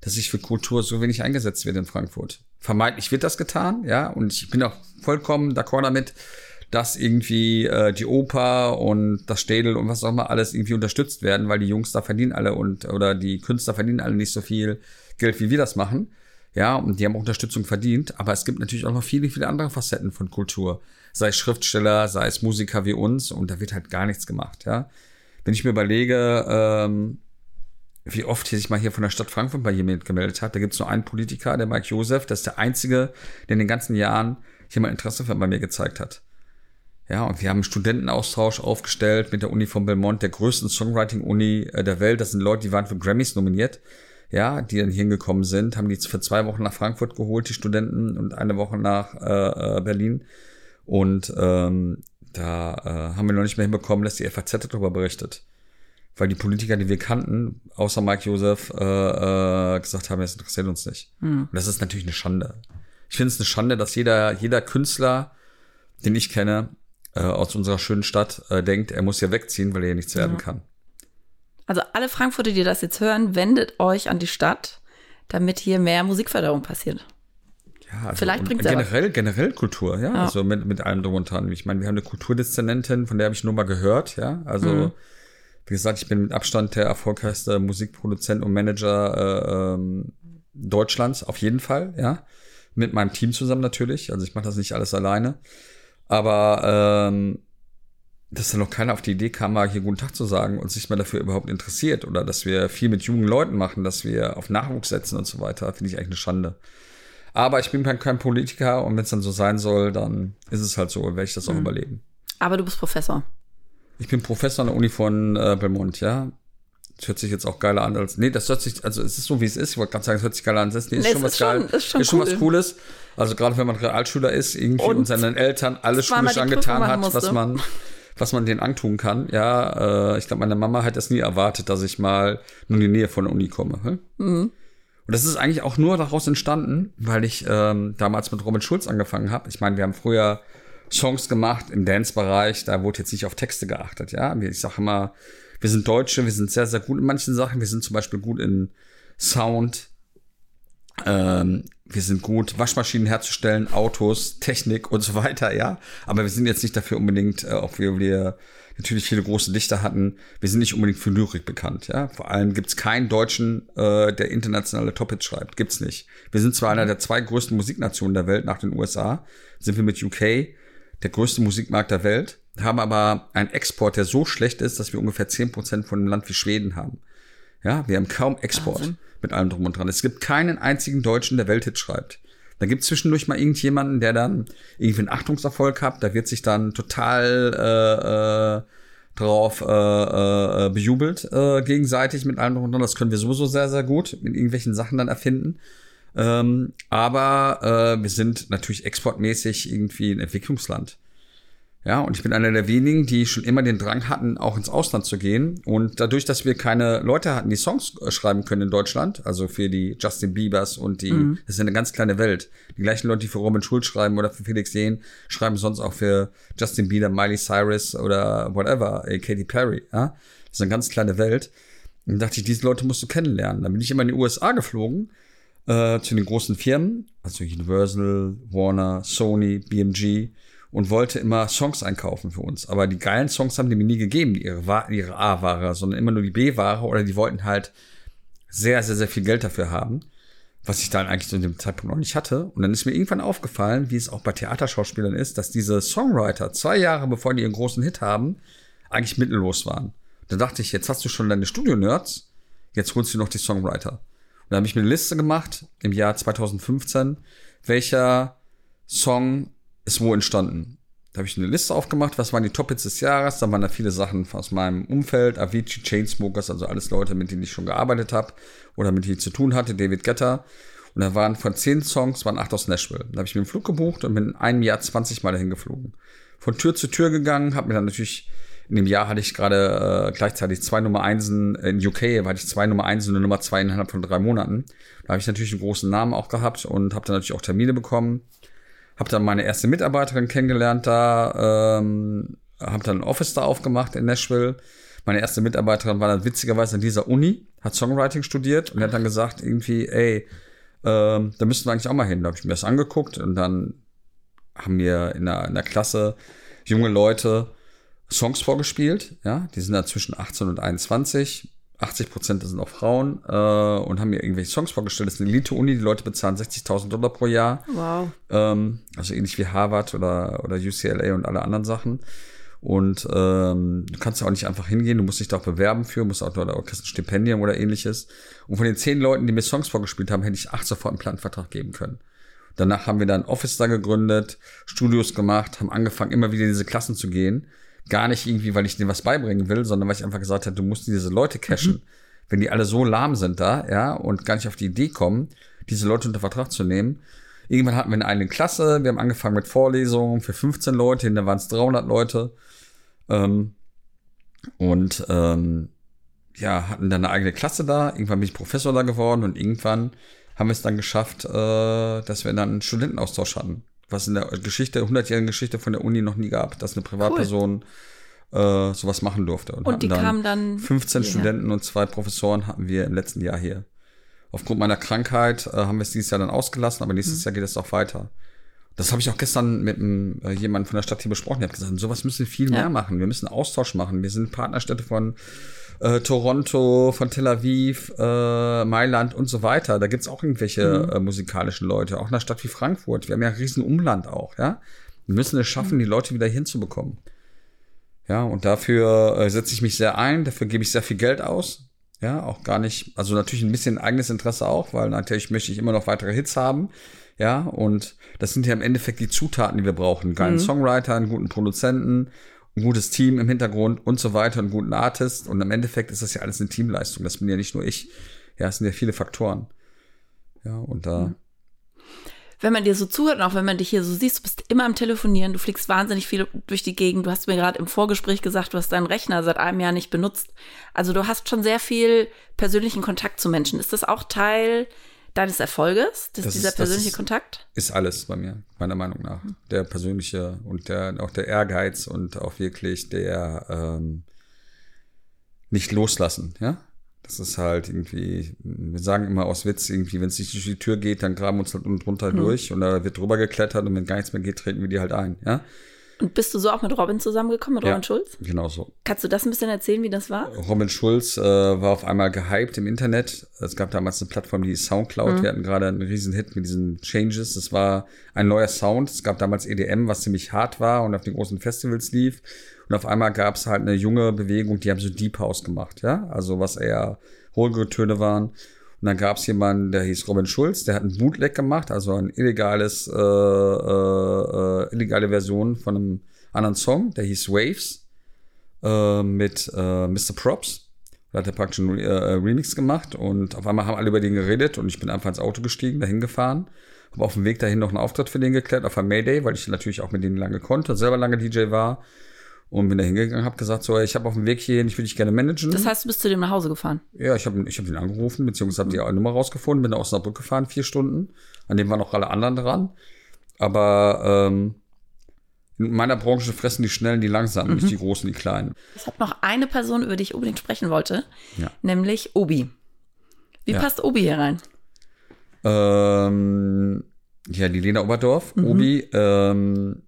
S1: dass sich für Kultur so wenig eingesetzt wird in Frankfurt. Vermeintlich wird das getan, ja. Und ich bin auch vollkommen d'accord damit, dass irgendwie äh, die Oper und das Städel und was auch immer alles irgendwie unterstützt werden, weil die Jungs da verdienen alle und oder die Künstler verdienen alle nicht so viel Geld, wie wir das machen. Ja, und die haben auch Unterstützung verdient. Aber es gibt natürlich auch noch viele, viele andere Facetten von Kultur. Sei es Schriftsteller, sei es Musiker wie uns. Und da wird halt gar nichts gemacht, ja. Wenn ich mir überlege, ähm, wie oft hier sich mal hier von der Stadt Frankfurt bei jemand gemeldet hat, da gibt es nur einen Politiker, der Mike Josef, das ist der einzige, der in den ganzen Jahren hier mal Interesse bei mir gezeigt hat. Ja, und wir haben einen Studentenaustausch aufgestellt mit der Uni von Belmont, der größten Songwriting-Uni äh, der Welt. Das sind Leute, die waren für Grammys nominiert ja, die dann hingekommen sind, haben die für zwei Wochen nach Frankfurt geholt, die Studenten, und eine Woche nach äh, äh Berlin. Und ähm, da äh, haben wir noch nicht mehr hinbekommen, dass die FAZ darüber berichtet. Weil die Politiker, die wir kannten, außer Mike Josef, äh, äh, gesagt haben, es interessiert uns nicht. Mhm. Und das ist natürlich eine Schande. Ich finde es eine Schande, dass jeder, jeder Künstler, den ich kenne, äh, aus unserer schönen Stadt, äh, denkt, er muss ja wegziehen, weil er hier nichts werden ja. kann.
S2: Also alle Frankfurter, die das jetzt hören, wendet euch an die Stadt, damit hier mehr Musikförderung passiert.
S1: Ja, also Vielleicht bringt generell, generell Kultur, ja, ja, also mit, mit allem drum und dran. Ich meine, wir haben eine Kulturdezernentin, von der habe ich nur mal gehört, ja, also mhm. wie gesagt, ich bin mit Abstand der erfolgreichste Musikproduzent und Manager äh, ähm, Deutschlands, auf jeden Fall, ja, mit meinem Team zusammen natürlich, also ich mache das nicht alles alleine, aber ähm, dass da noch keiner auf die Idee kam, mal hier guten Tag zu sagen und sich mal dafür überhaupt interessiert oder dass wir viel mit jungen Leuten machen, dass wir auf Nachwuchs setzen und so weiter, finde ich eigentlich eine Schande. Aber ich bin kein Politiker und wenn es dann so sein soll, dann ist es halt so, werde ich das auch mhm. überleben.
S2: Aber du bist Professor.
S1: Ich bin Professor an der Uni von äh, Belmont, ja. Das hört sich jetzt auch geiler an als. Nee, das hört sich, also es ist so wie es ist. Ich wollte gerade sagen, es hört sich geiler an. Das nee, ist nee, schon was ist geil. Schon, ist schon, ist schon cool. was Cooles. Also gerade wenn man Realschüler ist, irgendwie und, und seinen Eltern alles schulisch angetan hat, was man was man denen antun kann. Ja, äh, ich glaube, meine Mama hat das nie erwartet, dass ich mal nur in die Nähe von der Uni komme. Hm? Mhm. Und das ist eigentlich auch nur daraus entstanden, weil ich ähm, damals mit Robin Schulz angefangen habe. Ich meine, wir haben früher Songs gemacht im Dance-Bereich, da wurde jetzt nicht auf Texte geachtet, ja. Ich sage immer, wir sind Deutsche, wir sind sehr, sehr gut in manchen Sachen. Wir sind zum Beispiel gut in Sound, ähm, wir sind gut, Waschmaschinen herzustellen, Autos, Technik und so weiter, ja. Aber wir sind jetzt nicht dafür unbedingt, äh, auch wir, wir natürlich viele große Dichter hatten, wir sind nicht unbedingt für Lyrik bekannt, ja. Vor allem gibt's keinen Deutschen, äh, der internationale Top-Hits schreibt. Gibt's nicht. Wir sind zwar einer der zwei größten Musiknationen der Welt nach den USA, sind wir mit UK der größte Musikmarkt der Welt, haben aber einen Export, der so schlecht ist, dass wir ungefähr zehn Prozent von dem Land wie Schweden haben. Ja, wir haben kaum Export. Wahnsinn mit allem drum und dran. Es gibt keinen einzigen Deutschen, der Welthit schreibt. Da gibt es zwischendurch mal irgendjemanden, der dann irgendwie einen Achtungserfolg hat. Da wird sich dann total äh, äh, drauf äh, äh, bejubelt äh, gegenseitig mit allem drum und dran. Das können wir sowieso sehr, sehr gut mit irgendwelchen Sachen dann erfinden. Ähm, aber äh, wir sind natürlich exportmäßig irgendwie ein Entwicklungsland. Ja, und ich bin einer der wenigen, die schon immer den Drang hatten, auch ins Ausland zu gehen. Und dadurch, dass wir keine Leute hatten, die Songs äh, schreiben können in Deutschland, also für die Justin Biebers und die, mhm. das ist eine ganz kleine Welt. Die gleichen Leute, die für Robin Schulz schreiben oder für Felix Jähn, schreiben sonst auch für Justin Bieber, Miley Cyrus oder whatever, äh, Katy Perry. Ja, das ist eine ganz kleine Welt. Und dachte ich, diese Leute musst du kennenlernen. Dann bin ich immer in die USA geflogen äh, zu den großen Firmen, also Universal, Warner, Sony, BMG und wollte immer Songs einkaufen für uns. Aber die geilen Songs haben die mir nie gegeben, ihre, ihre A-Ware, sondern immer nur die B-Ware oder die wollten halt sehr, sehr, sehr viel Geld dafür haben, was ich dann eigentlich zu dem Zeitpunkt noch nicht hatte. Und dann ist mir irgendwann aufgefallen, wie es auch bei Theaterschauspielern ist, dass diese Songwriter zwei Jahre bevor die ihren großen Hit haben, eigentlich mittellos waren. Da dachte ich, jetzt hast du schon deine Studio-Nerds, jetzt holst du noch die Songwriter. Und da habe ich mir eine Liste gemacht im Jahr 2015, welcher Song ist wo entstanden. Da habe ich eine Liste aufgemacht, was waren die Top-Hits des Jahres. Da waren da viele Sachen aus meinem Umfeld, Avicii, Chainsmokers, also alles Leute, mit denen ich schon gearbeitet habe oder mit denen ich zu tun hatte, David Guetta. Und da waren von zehn Songs, waren acht aus Nashville. Da habe ich mir einen Flug gebucht und bin in einem Jahr 20 Mal dahin geflogen. Von Tür zu Tür gegangen, habe mir dann natürlich in dem Jahr hatte ich gerade äh, gleichzeitig zwei Nummer Einsen in UK, hatte ich zwei Nummer Einsen und eine Nummer zwei innerhalb von drei Monaten. Da habe ich natürlich einen großen Namen auch gehabt und habe dann natürlich auch Termine bekommen. Habe dann meine erste Mitarbeiterin kennengelernt da, ähm, habe dann ein Office da aufgemacht in Nashville. Meine erste Mitarbeiterin war dann witzigerweise an dieser Uni, hat Songwriting studiert und hat dann gesagt irgendwie, ey, ähm, da müssten wir eigentlich auch mal hin. Da habe ich mir das angeguckt und dann haben wir in der, in der Klasse junge Leute Songs vorgespielt, ja, die sind da zwischen 18 und 21. 80 Prozent sind auch Frauen äh, und haben mir irgendwelche Songs vorgestellt. Das ist eine Elite-Uni, die Leute bezahlen 60.000 Dollar pro Jahr.
S2: Wow.
S1: Ähm, also ähnlich wie Harvard oder, oder UCLA und alle anderen Sachen. Und ähm, du kannst ja auch nicht einfach hingehen, du musst dich da auch bewerben für, musst auch dort auch ein Stipendium oder ähnliches. Und von den zehn Leuten, die mir Songs vorgespielt haben, hätte ich acht sofort einen Plattenvertrag geben können. Danach haben wir dann Office da gegründet, Studios gemacht, haben angefangen, immer wieder in diese Klassen zu gehen Gar nicht irgendwie, weil ich denen was beibringen will, sondern weil ich einfach gesagt habe, du musst diese Leute cashen. Mhm. Wenn die alle so lahm sind da, ja, und gar nicht auf die Idee kommen, diese Leute unter Vertrag zu nehmen. Irgendwann hatten wir eine eigene Klasse, wir haben angefangen mit Vorlesungen für 15 Leute, hinterher waren es 300 Leute. Ähm, und ähm, ja, hatten dann eine eigene Klasse da. Irgendwann bin ich Professor da geworden und irgendwann haben wir es dann geschafft, äh, dass wir dann einen Studentenaustausch hatten was in der Geschichte, 100-jährigen Geschichte von der Uni noch nie gab, dass eine Privatperson cool. äh, sowas machen durfte.
S2: Und, und die dann kamen dann
S1: 15 hierher. Studenten und zwei Professoren hatten wir im letzten Jahr hier. Aufgrund meiner Krankheit äh, haben wir es dieses Jahr dann ausgelassen, aber nächstes mhm. Jahr geht es auch weiter. Das habe ich auch gestern mit einem, äh, jemandem von der Stadt hier besprochen. Ich habe gesagt, sowas müssen wir viel ja. mehr machen. Wir müssen Austausch machen. Wir sind Partnerstädte von äh, Toronto, von Tel Aviv, äh, Mailand und so weiter. Da gibt's auch irgendwelche mhm. äh, musikalischen Leute, auch in einer Stadt wie Frankfurt. Wir haben ja ein riesen Umland auch, ja. Wir müssen es schaffen, mhm. die Leute wieder hinzubekommen. Ja, und dafür äh, setze ich mich sehr ein, dafür gebe ich sehr viel Geld aus. Ja, auch gar nicht, also natürlich ein bisschen eigenes Interesse auch, weil natürlich möchte ich immer noch weitere Hits haben. Ja, und das sind ja im Endeffekt die Zutaten, die wir brauchen. Einen geilen mhm. Songwriter, einen guten Produzenten, ein gutes Team im Hintergrund und so weiter, einen guten Artist. Und im Endeffekt ist das ja alles eine Teamleistung. Das bin ja nicht nur ich. Ja, es sind ja viele Faktoren. Ja, und da.
S2: Wenn man dir so zuhört und auch wenn man dich hier so siehst, du bist immer am Telefonieren, du fliegst wahnsinnig viel durch die Gegend. Du hast mir gerade im Vorgespräch gesagt, du hast deinen Rechner seit einem Jahr nicht benutzt. Also du hast schon sehr viel persönlichen Kontakt zu Menschen. Ist das auch Teil deines Erfolges, das, das dieser ist, persönliche
S1: ist,
S2: Kontakt?
S1: Ist alles bei mir, meiner Meinung nach. Der persönliche und der, auch der Ehrgeiz und auch wirklich der ähm, nicht loslassen, ja. Das ist halt irgendwie, wir sagen immer aus Witz, irgendwie, wenn es nicht durch die Tür geht, dann graben wir uns halt unten drunter hm. durch und da wird drüber geklettert und wenn gar nichts mehr geht, treten wir die halt ein, ja.
S2: Und bist du so auch mit Robin zusammengekommen, mit Robin
S1: ja,
S2: Schulz?
S1: Genau so.
S2: Kannst du das ein bisschen erzählen, wie das war?
S1: Robin Schulz äh, war auf einmal gehypt im Internet. Es gab damals eine Plattform, die Soundcloud. Mhm. Wir hatten gerade einen riesen Hit mit diesen Changes. Es war ein neuer Sound. Es gab damals EDM, was ziemlich hart war und auf den großen Festivals lief. Und auf einmal gab es halt eine junge Bewegung, die haben so Deep House gemacht, ja. Also was eher ruhigere Töne waren. Und dann gab es jemanden, der hieß Robin Schulz, der hat ein Bootleg gemacht, also ein illegales, äh, äh, äh illegale Version von einem anderen Song, der hieß Waves äh, mit äh, Mr. Props. Da hat er praktisch einen äh, Remix gemacht und auf einmal haben alle über den geredet und ich bin einfach ins Auto gestiegen, dahin gefahren. Habe auf dem Weg dahin noch einen Auftritt für den geklärt auf einem Mayday, weil ich natürlich auch mit denen lange konnte, selber lange DJ war und bin da hingegangen, habe gesagt, so, ich habe auf dem Weg hierhin, ich würde dich gerne managen.
S2: Das heißt, du bist zu dem nach Hause gefahren?
S1: Ja, ich habe ich hab ihn angerufen, beziehungsweise habe die Nummer rausgefunden, bin da aus Osnabrück gefahren, vier Stunden. An dem waren auch alle anderen dran. Aber ähm, in meiner Branche fressen die Schnellen die Langsamen, mhm. nicht die Großen die Kleinen.
S2: Es hat noch eine Person, über die ich unbedingt sprechen wollte, ja. nämlich Obi. Wie ja. passt Obi hier rein?
S1: Ähm, ja, die Lena Oberdorf,
S2: Mhm.
S1: Obi, ähm,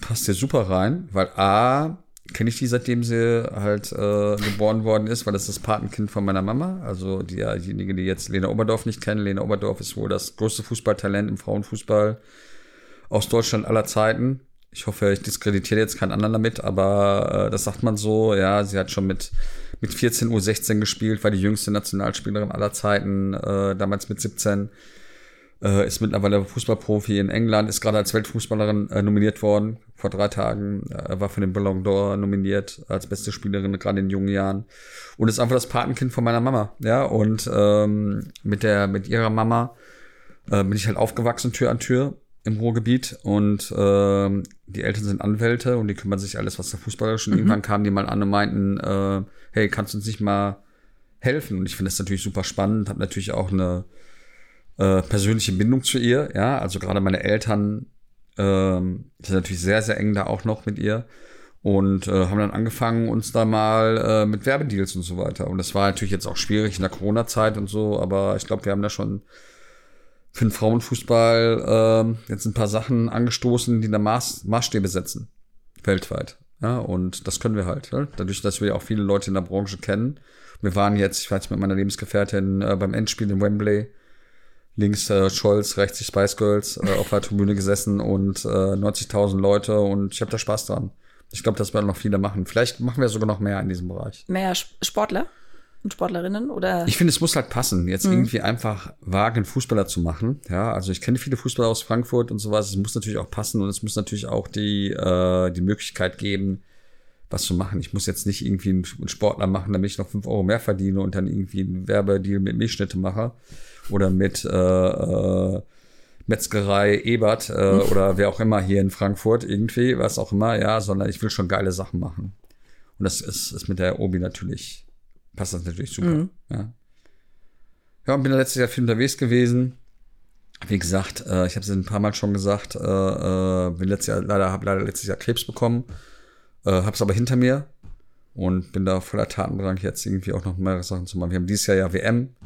S1: passt hier super rein, weil A, kenne ich die, seitdem sie halt äh, geboren worden ist, weil das ist das Patenkind von meiner Mama. Also diejenige, die jetzt Lena Oberdorf nicht kennen. Lena Oberdorf ist wohl das größte Fußballtalent im Frauenfußball aus Deutschland aller Zeiten. Ich hoffe, ich diskreditiere jetzt keinen anderen damit, aber äh, das sagt man so. Ja, sie hat schon mit, mit 14 Uhr 16 gespielt, war die jüngste Nationalspielerin aller Zeiten, äh, damals mit 17 äh, ist mittlerweile Fußballprofi in England, ist gerade als Weltfußballerin äh, nominiert worden. Vor drei Tagen äh, war für den Ballon d'Or nominiert als beste Spielerin, gerade in jungen Jahren. Und ist einfach das Patenkind von meiner Mama. Ja, und ähm, mit der, mit ihrer Mama äh, bin ich halt aufgewachsen, Tür an Tür im Ruhrgebiet. Und ähm, die Eltern sind Anwälte und die kümmern sich alles, was der Fußballer schon. Irgendwann kamen die mal an und meinten, äh, hey, kannst du uns nicht mal helfen? Und ich finde das natürlich super spannend, habe natürlich auch eine äh, persönliche Bindung zu ihr, ja, also gerade meine Eltern ähm, sind natürlich sehr, sehr eng da auch noch mit ihr und äh, haben dann angefangen, uns da mal äh, mit Werbedeals und so weiter. Und das war natürlich jetzt auch schwierig in der Corona-Zeit und so, aber ich glaube, wir haben da schon für den Frauenfußball äh, jetzt ein paar Sachen angestoßen, die da Maß, Maßstäbe setzen, weltweit. Ja, und das können wir halt. Ja? Dadurch, dass wir auch viele Leute in der Branche kennen. Wir waren jetzt, ich war jetzt mit meiner Lebensgefährtin äh, beim Endspiel in Wembley links äh, Scholz, rechts die Spice Girls äh, auf der Tribüne gesessen und äh, 90.000 Leute und ich habe da Spaß dran. Ich glaube, das werden noch viele machen. Vielleicht machen wir sogar noch mehr in diesem Bereich.
S2: Mehr Sportler und Sportlerinnen oder?
S1: Ich finde, es muss halt passen, jetzt mhm. irgendwie einfach wagen, Fußballer zu machen. Ja, also ich kenne viele Fußballer aus Frankfurt und sowas. Es muss natürlich auch passen und es muss natürlich auch die, äh, die Möglichkeit geben, was zu machen. Ich muss jetzt nicht irgendwie einen Sportler machen, damit ich noch fünf Euro mehr verdiene und dann irgendwie einen Werbedeal mit Milchschnitte mache oder mit äh, äh, Metzgerei Ebert äh, mhm. oder wer auch immer hier in Frankfurt irgendwie, was auch immer, ja, sondern ich will schon geile Sachen machen. Und das ist, ist mit der Obi natürlich, passt das natürlich super. Mhm. Ja. ja, und bin letztes Jahr viel unterwegs gewesen. Wie gesagt, äh, ich habe es ein paar Mal schon gesagt, äh, äh, bin letztes Jahr, leider, habe leider letztes Jahr Krebs bekommen, äh, habe es aber hinter mir und bin da voller Tatendrang jetzt irgendwie auch noch mehrere Sachen zu machen. Wir haben dieses Jahr ja WM,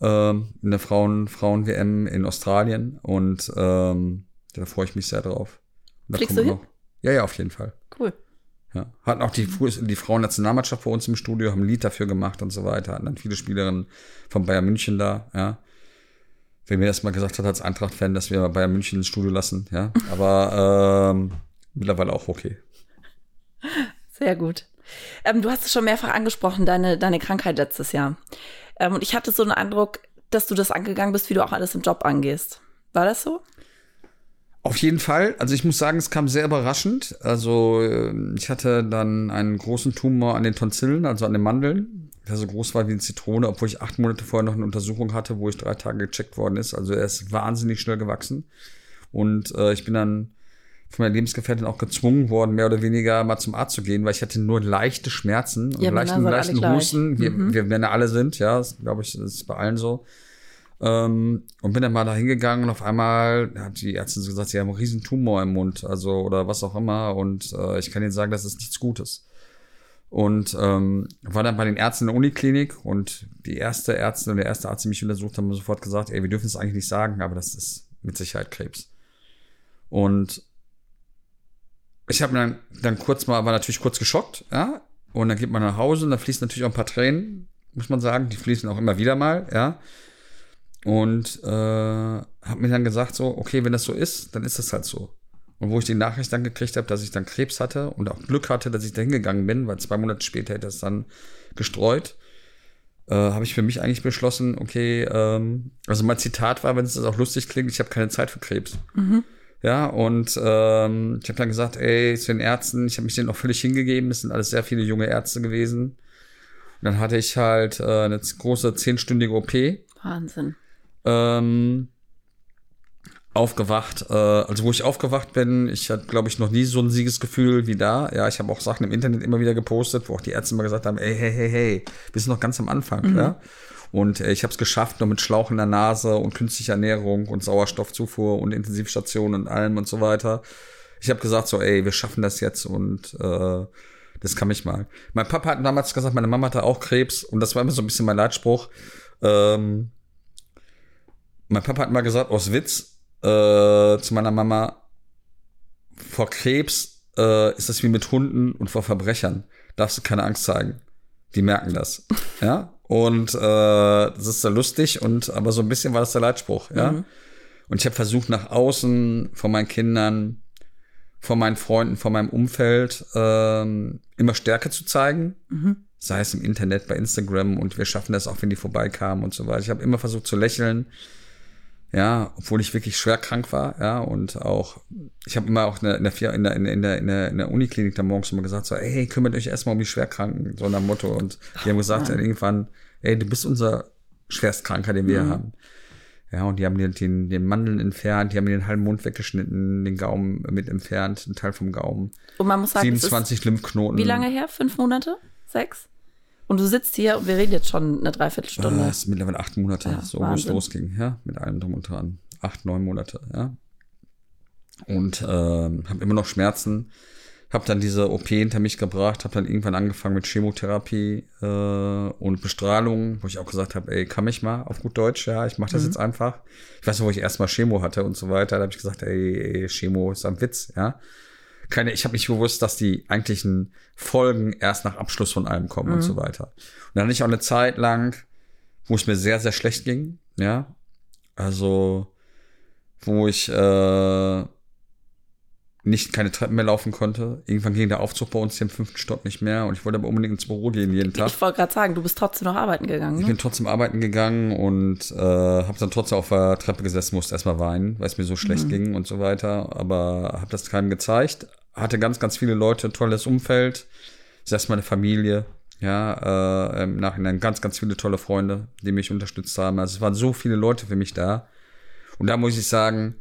S1: ähm, in der Frauen, Frauen-WM in Australien und ähm, da freue ich mich sehr drauf.
S2: Und Fliegst du hin?
S1: Noch, ja, ja, auf jeden Fall.
S2: Cool.
S1: Ja. Hatten auch die, die Frauennationalmannschaft bei uns im Studio, haben ein Lied dafür gemacht und so weiter. Hatten dann viele Spielerinnen von Bayern München da, ja. Wer mir das mal gesagt hat als Eintracht-Fan, dass wir Bayern München ins Studio lassen, ja. Aber ähm, mittlerweile auch okay.
S2: Sehr gut. Ähm, du hast es schon mehrfach angesprochen, deine, deine Krankheit letztes Jahr. Ähm, und ich hatte so einen Eindruck, dass du das angegangen bist, wie du auch alles im Job angehst. War das so?
S1: Auf jeden Fall. Also ich muss sagen, es kam sehr überraschend. Also ähm, ich hatte dann einen großen Tumor an den Tonsillen, also an den Mandeln, der so groß war wie eine Zitrone, obwohl ich acht Monate vorher noch eine Untersuchung hatte, wo ich drei Tage gecheckt worden ist. Also er ist wahnsinnig schnell gewachsen. Und äh, ich bin dann von meiner Lebensgefährtin auch gezwungen worden, mehr oder weniger mal zum Arzt zu gehen, weil ich hatte nur leichte Schmerzen und
S2: ja,
S1: leichten, leichten Husten, wie mhm. wir Männer alle sind, ja, glaube ich, das ist bei allen so. Ähm, und bin dann mal da hingegangen und auf einmal hat die Ärztin so gesagt, sie haben einen riesen Tumor im Mund, also oder was auch immer. Und äh, ich kann Ihnen sagen, das ist nichts Gutes. Und ähm, war dann bei den Ärzten in der Uniklinik und die erste Ärztin und der erste Arzt, die mich untersucht haben, sofort gesagt, ey, wir dürfen es eigentlich nicht sagen, aber das ist mit Sicherheit Krebs. Und ich habe dann, dann kurz mal, war natürlich kurz geschockt, ja. Und dann geht man nach Hause und da fließen natürlich auch ein paar Tränen, muss man sagen. Die fließen auch immer wieder mal, ja. Und äh, habe mir dann gesagt, so, okay, wenn das so ist, dann ist das halt so. Und wo ich die Nachricht dann gekriegt habe, dass ich dann Krebs hatte und auch Glück hatte, dass ich da hingegangen bin, weil zwei Monate später hätte es dann gestreut, äh, habe ich für mich eigentlich beschlossen, okay, ähm, also mein Zitat war, wenn es das auch lustig klingt, ich habe keine Zeit für Krebs. Mhm. Ja, und ähm, ich habe dann gesagt, ey, zu den Ärzten, ich habe mich denen auch völlig hingegeben, es sind alles sehr viele junge Ärzte gewesen. Und dann hatte ich halt äh, eine große zehnstündige OP.
S2: Wahnsinn.
S1: Ähm, aufgewacht, äh, also wo ich aufgewacht bin, ich hatte, glaube ich, noch nie so ein Siegesgefühl wie da. Ja, ich habe auch Sachen im Internet immer wieder gepostet, wo auch die Ärzte immer gesagt haben, ey, hey, hey, hey, wir sind noch ganz am Anfang, mhm. ja. Und äh, ich habe es geschafft, nur mit Schlauch in der Nase und künstlicher Ernährung und Sauerstoffzufuhr und Intensivstation und allem und so weiter. Ich habe gesagt so, ey, wir schaffen das jetzt und äh, das kann mich mal. Mein Papa hat damals gesagt, meine Mama hatte auch Krebs und das war immer so ein bisschen mein Leitspruch. Ähm, mein Papa hat mal gesagt, aus Witz, äh, zu meiner Mama, vor Krebs äh, ist das wie mit Hunden und vor Verbrechern. Darfst du keine Angst zeigen. Die merken das. *laughs* ja. Und äh, das ist sehr lustig und aber so ein bisschen war das der Leitspruch, ja.
S2: Mhm.
S1: Und ich habe versucht, nach außen, von meinen Kindern, von meinen Freunden, von meinem Umfeld ähm, immer Stärke zu zeigen.
S2: Mhm.
S1: Sei es im Internet, bei Instagram und wir schaffen das auch, wenn die vorbeikamen und so weiter. Ich habe immer versucht zu lächeln, ja, obwohl ich wirklich schwer krank war, ja, und auch, ich habe immer auch in der, in der, in der, in der, in der, in der Uniklinik da morgens immer gesagt, so, ey, kümmert euch erstmal um die Schwerkranken, so nach Motto. Und die haben gesagt,
S2: Mann.
S1: irgendwann, ey, du bist unser Schwerstkranker, den wir haben. Ja, und die haben den, den, den Mandeln entfernt, die haben mir den halben Mund weggeschnitten, den Gaumen mit entfernt, einen Teil vom Gaumen.
S2: Und man muss sagen, es ist
S1: 27 Lymphknoten.
S2: wie lange her? Fünf Monate? Sechs? Und du sitzt hier und wir reden jetzt schon eine Dreiviertelstunde.
S1: Das ist mittlerweile acht Monate,
S2: Ja,
S1: so wo es losging, ja, mit allem drum und dran. Acht, neun Monate, ja. Und ähm, habe immer noch Schmerzen. Habe dann diese OP hinter mich gebracht, habe dann irgendwann angefangen mit Chemotherapie äh, und Bestrahlung, wo ich auch gesagt habe, ey, kann mich mal auf gut Deutsch, ja, ich mache das jetzt einfach. Ich weiß noch, wo ich erstmal Chemo hatte und so weiter, da habe ich gesagt, ey, ey, Chemo ist ein Witz, ja. Keine, ich habe nicht gewusst, dass die eigentlichen Folgen erst nach Abschluss von allem kommen und so weiter. Und dann hatte ich auch eine Zeit lang, wo es mir sehr, sehr schlecht ging, ja. Also, wo ich äh, nicht keine Treppen mehr laufen konnte. Irgendwann ging der Aufzug bei uns hier im fünften Stock nicht mehr und ich wollte aber unbedingt ins Büro gehen jeden Tag.
S2: Ich wollte gerade sagen, du bist trotzdem noch arbeiten gegangen.
S1: Ich
S2: Ne?
S1: bin trotzdem arbeiten gegangen und äh, habe dann trotzdem auf der Treppe gesessen, musste erstmal weinen, weil es mir so schlecht ging und so weiter. Aber habe das keinem gezeigt. Hatte ganz, ganz viele Leute, tolles Umfeld. Selbst meine Familie. Ja, äh, im Nachhinein ganz, ganz viele tolle Freunde, die mich unterstützt haben. Also es waren so viele Leute für mich da. Und da muss ich sagen,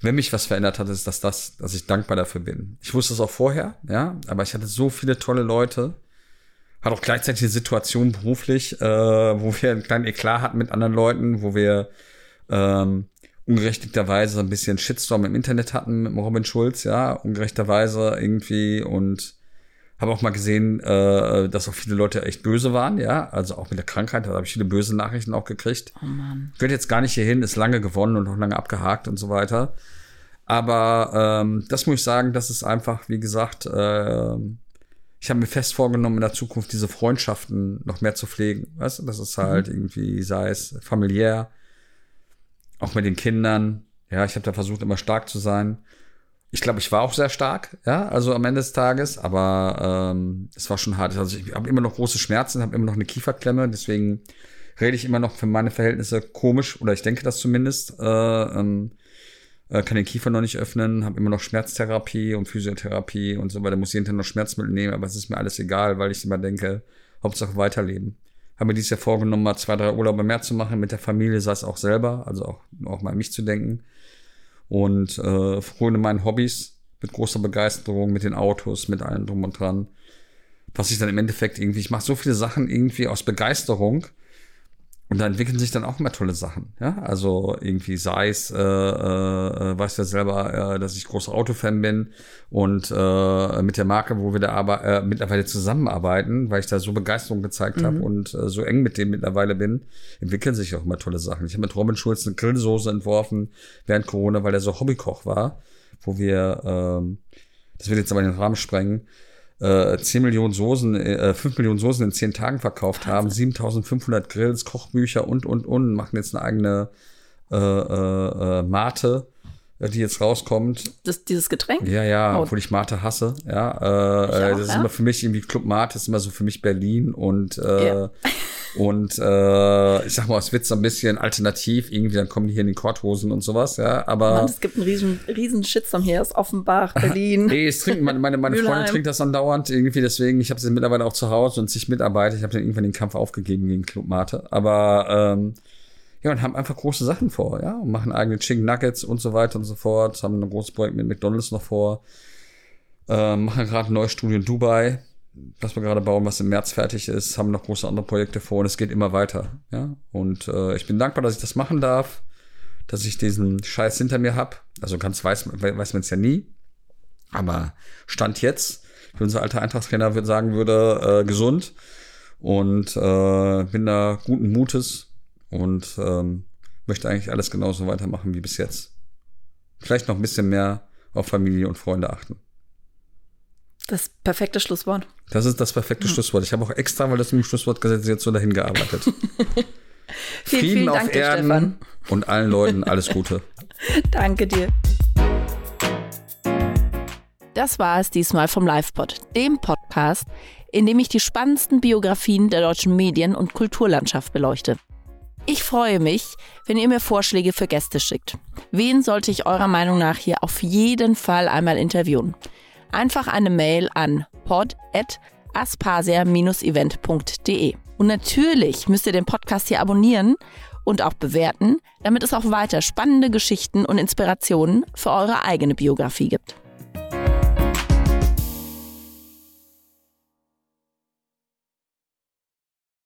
S1: wenn mich was verändert hat, ist das das, dass ich dankbar dafür bin. Ich wusste es auch vorher, ja, aber ich hatte so viele tolle Leute, hat auch gleichzeitig eine Situation beruflich, äh, wo wir einen kleinen Eklat hatten mit anderen Leuten, wo wir ähm, ungerechtigterweise ein bisschen Shitstorm im Internet hatten mit Robin Schulz, ja, ungerechterweise irgendwie und habe auch mal gesehen, äh, dass auch viele Leute echt böse waren, ja, also auch mit der Krankheit, da habe ich viele böse Nachrichten auch gekriegt.
S2: Oh Mann.
S1: Gehört jetzt gar nicht hierhin, ist lange gewonnen und auch lange abgehakt und so weiter. Aber ähm, das muss ich sagen, das ist einfach, wie gesagt, ähm, ich habe mir fest vorgenommen, in der Zukunft diese Freundschaften noch mehr zu pflegen. Weißt du, das ist halt irgendwie, sei es familiär, auch mit den Kindern. Ja, ich habe da versucht, immer stark zu sein. Ich glaube, ich war auch sehr stark, ja, also am Ende des Tages, aber ähm, es war schon hart. Also ich habe immer noch große Schmerzen, habe immer noch eine Kieferklemme, deswegen rede ich immer noch für meine Verhältnisse komisch, oder ich denke das zumindest. Äh, ähm, äh, kann den Kiefer noch nicht öffnen, habe immer noch Schmerztherapie und Physiotherapie und so weiter, muss jeden Tag noch Schmerzmittel nehmen, aber es ist mir alles egal, weil ich immer denke, Hauptsache weiterleben. Habe mir dieses Jahr vorgenommen, mal zwei, drei Urlaube mehr zu machen mit der Familie, sei es auch selber, also auch, auch mal an mich zu denken. Und äh, fröne meinen Hobbys mit großer Begeisterung, mit den Autos, mit allem drum und dran. Was ich dann im Endeffekt irgendwie, ich mache so viele Sachen irgendwie aus Begeisterung, und da entwickeln sich dann auch immer tolle Sachen. Ja, also irgendwie sei es, äh, äh, weißt du ja selber, äh, dass ich großer Autofan bin und äh, mit der Marke, wo wir da aber äh, mittlerweile zusammenarbeiten, weil ich da so Begeisterung gezeigt habe und äh, so eng mit dem mittlerweile bin, entwickeln sich auch immer tolle Sachen. Ich habe mit Robin Schulz eine Grillsoße entworfen während Corona, weil er so Hobbykoch war, wo wir, ähm, das wird jetzt aber den Rahmen sprengen, äh, 10 Millionen Soßen, äh, 5 Millionen Soßen in 10 Tagen verkauft haben, 7500 Grills, Kochbücher und, und, und, machen jetzt eine eigene äh, äh, äh, Mate, äh, die jetzt rauskommt.
S2: Das, dieses Getränk?
S1: Ja, ja,
S2: Oh.
S1: obwohl ich Mate hasse, ja. Äh, äh,
S2: auch,
S1: das ist
S2: ja.
S1: immer für mich irgendwie Club Mate, ist immer so für mich Berlin und äh,
S2: Ja. *laughs* *laughs*
S1: und äh, ich sag mal, es wird so ein bisschen alternativ, irgendwie, dann kommen die hier in den Korthosen und sowas, ja, aber
S2: Mann, es gibt einen riesen, riesen Shitstorm hier aus Offenbach, Berlin.
S1: Nee, es trinkt, meine, meine, meine Freundin trinkt das andauernd irgendwie, deswegen, ich habe sie mittlerweile auch zu Hause und sich mitarbeitet. Ich habe dann irgendwann den Kampf aufgegeben gegen Club Mate. Aber ähm, ja, und haben einfach große Sachen vor, ja, und machen eigene Chicken Nuggets und so weiter und so fort. Haben ein großes Projekt mit McDonalds noch vor. Ähm, machen gerade ein neues Studio in Dubai, was wir gerade bauen, was im März fertig ist. Haben noch große andere Projekte vor und es geht immer weiter, ja. Und äh, ich bin dankbar, dass ich das machen darf, dass ich diesen Scheiß hinter mir hab. Also ganz weiß, weiß man es ja nie. Aber Stand jetzt, wie unser alter Eintrachtstrainer würde sagen würde, äh, gesund und äh, bin da guten Mutes und ähm, möchte eigentlich alles genauso weitermachen wie bis jetzt. Vielleicht noch ein bisschen mehr auf Familie und Freunde achten.
S2: Das perfekte Schlusswort.
S1: Das ist das perfekte hm. Schlusswort. Ich habe auch extra, weil das im Schlusswortgesetz jetzt so dahin gearbeitet.
S2: vielen, *laughs* Frieden vielen Dank,
S1: auf Erden
S2: Stefan.
S1: und allen Leuten alles *laughs* Gute.
S2: Danke dir. Das war es diesmal vom LivePod, dem Podcast, in dem ich die spannendsten Biografien der deutschen Medien- und Kulturlandschaft beleuchte. Ich freue mich, wenn ihr mir Vorschläge für Gäste schickt. Wen sollte ich eurer Meinung nach hier auf jeden Fall einmal interviewen? Einfach eine Mail an pod.aspasia-event.de. Und natürlich müsst ihr den Podcast hier abonnieren und auch bewerten, damit es auch weiter spannende Geschichten und Inspirationen für eure eigene Biografie gibt.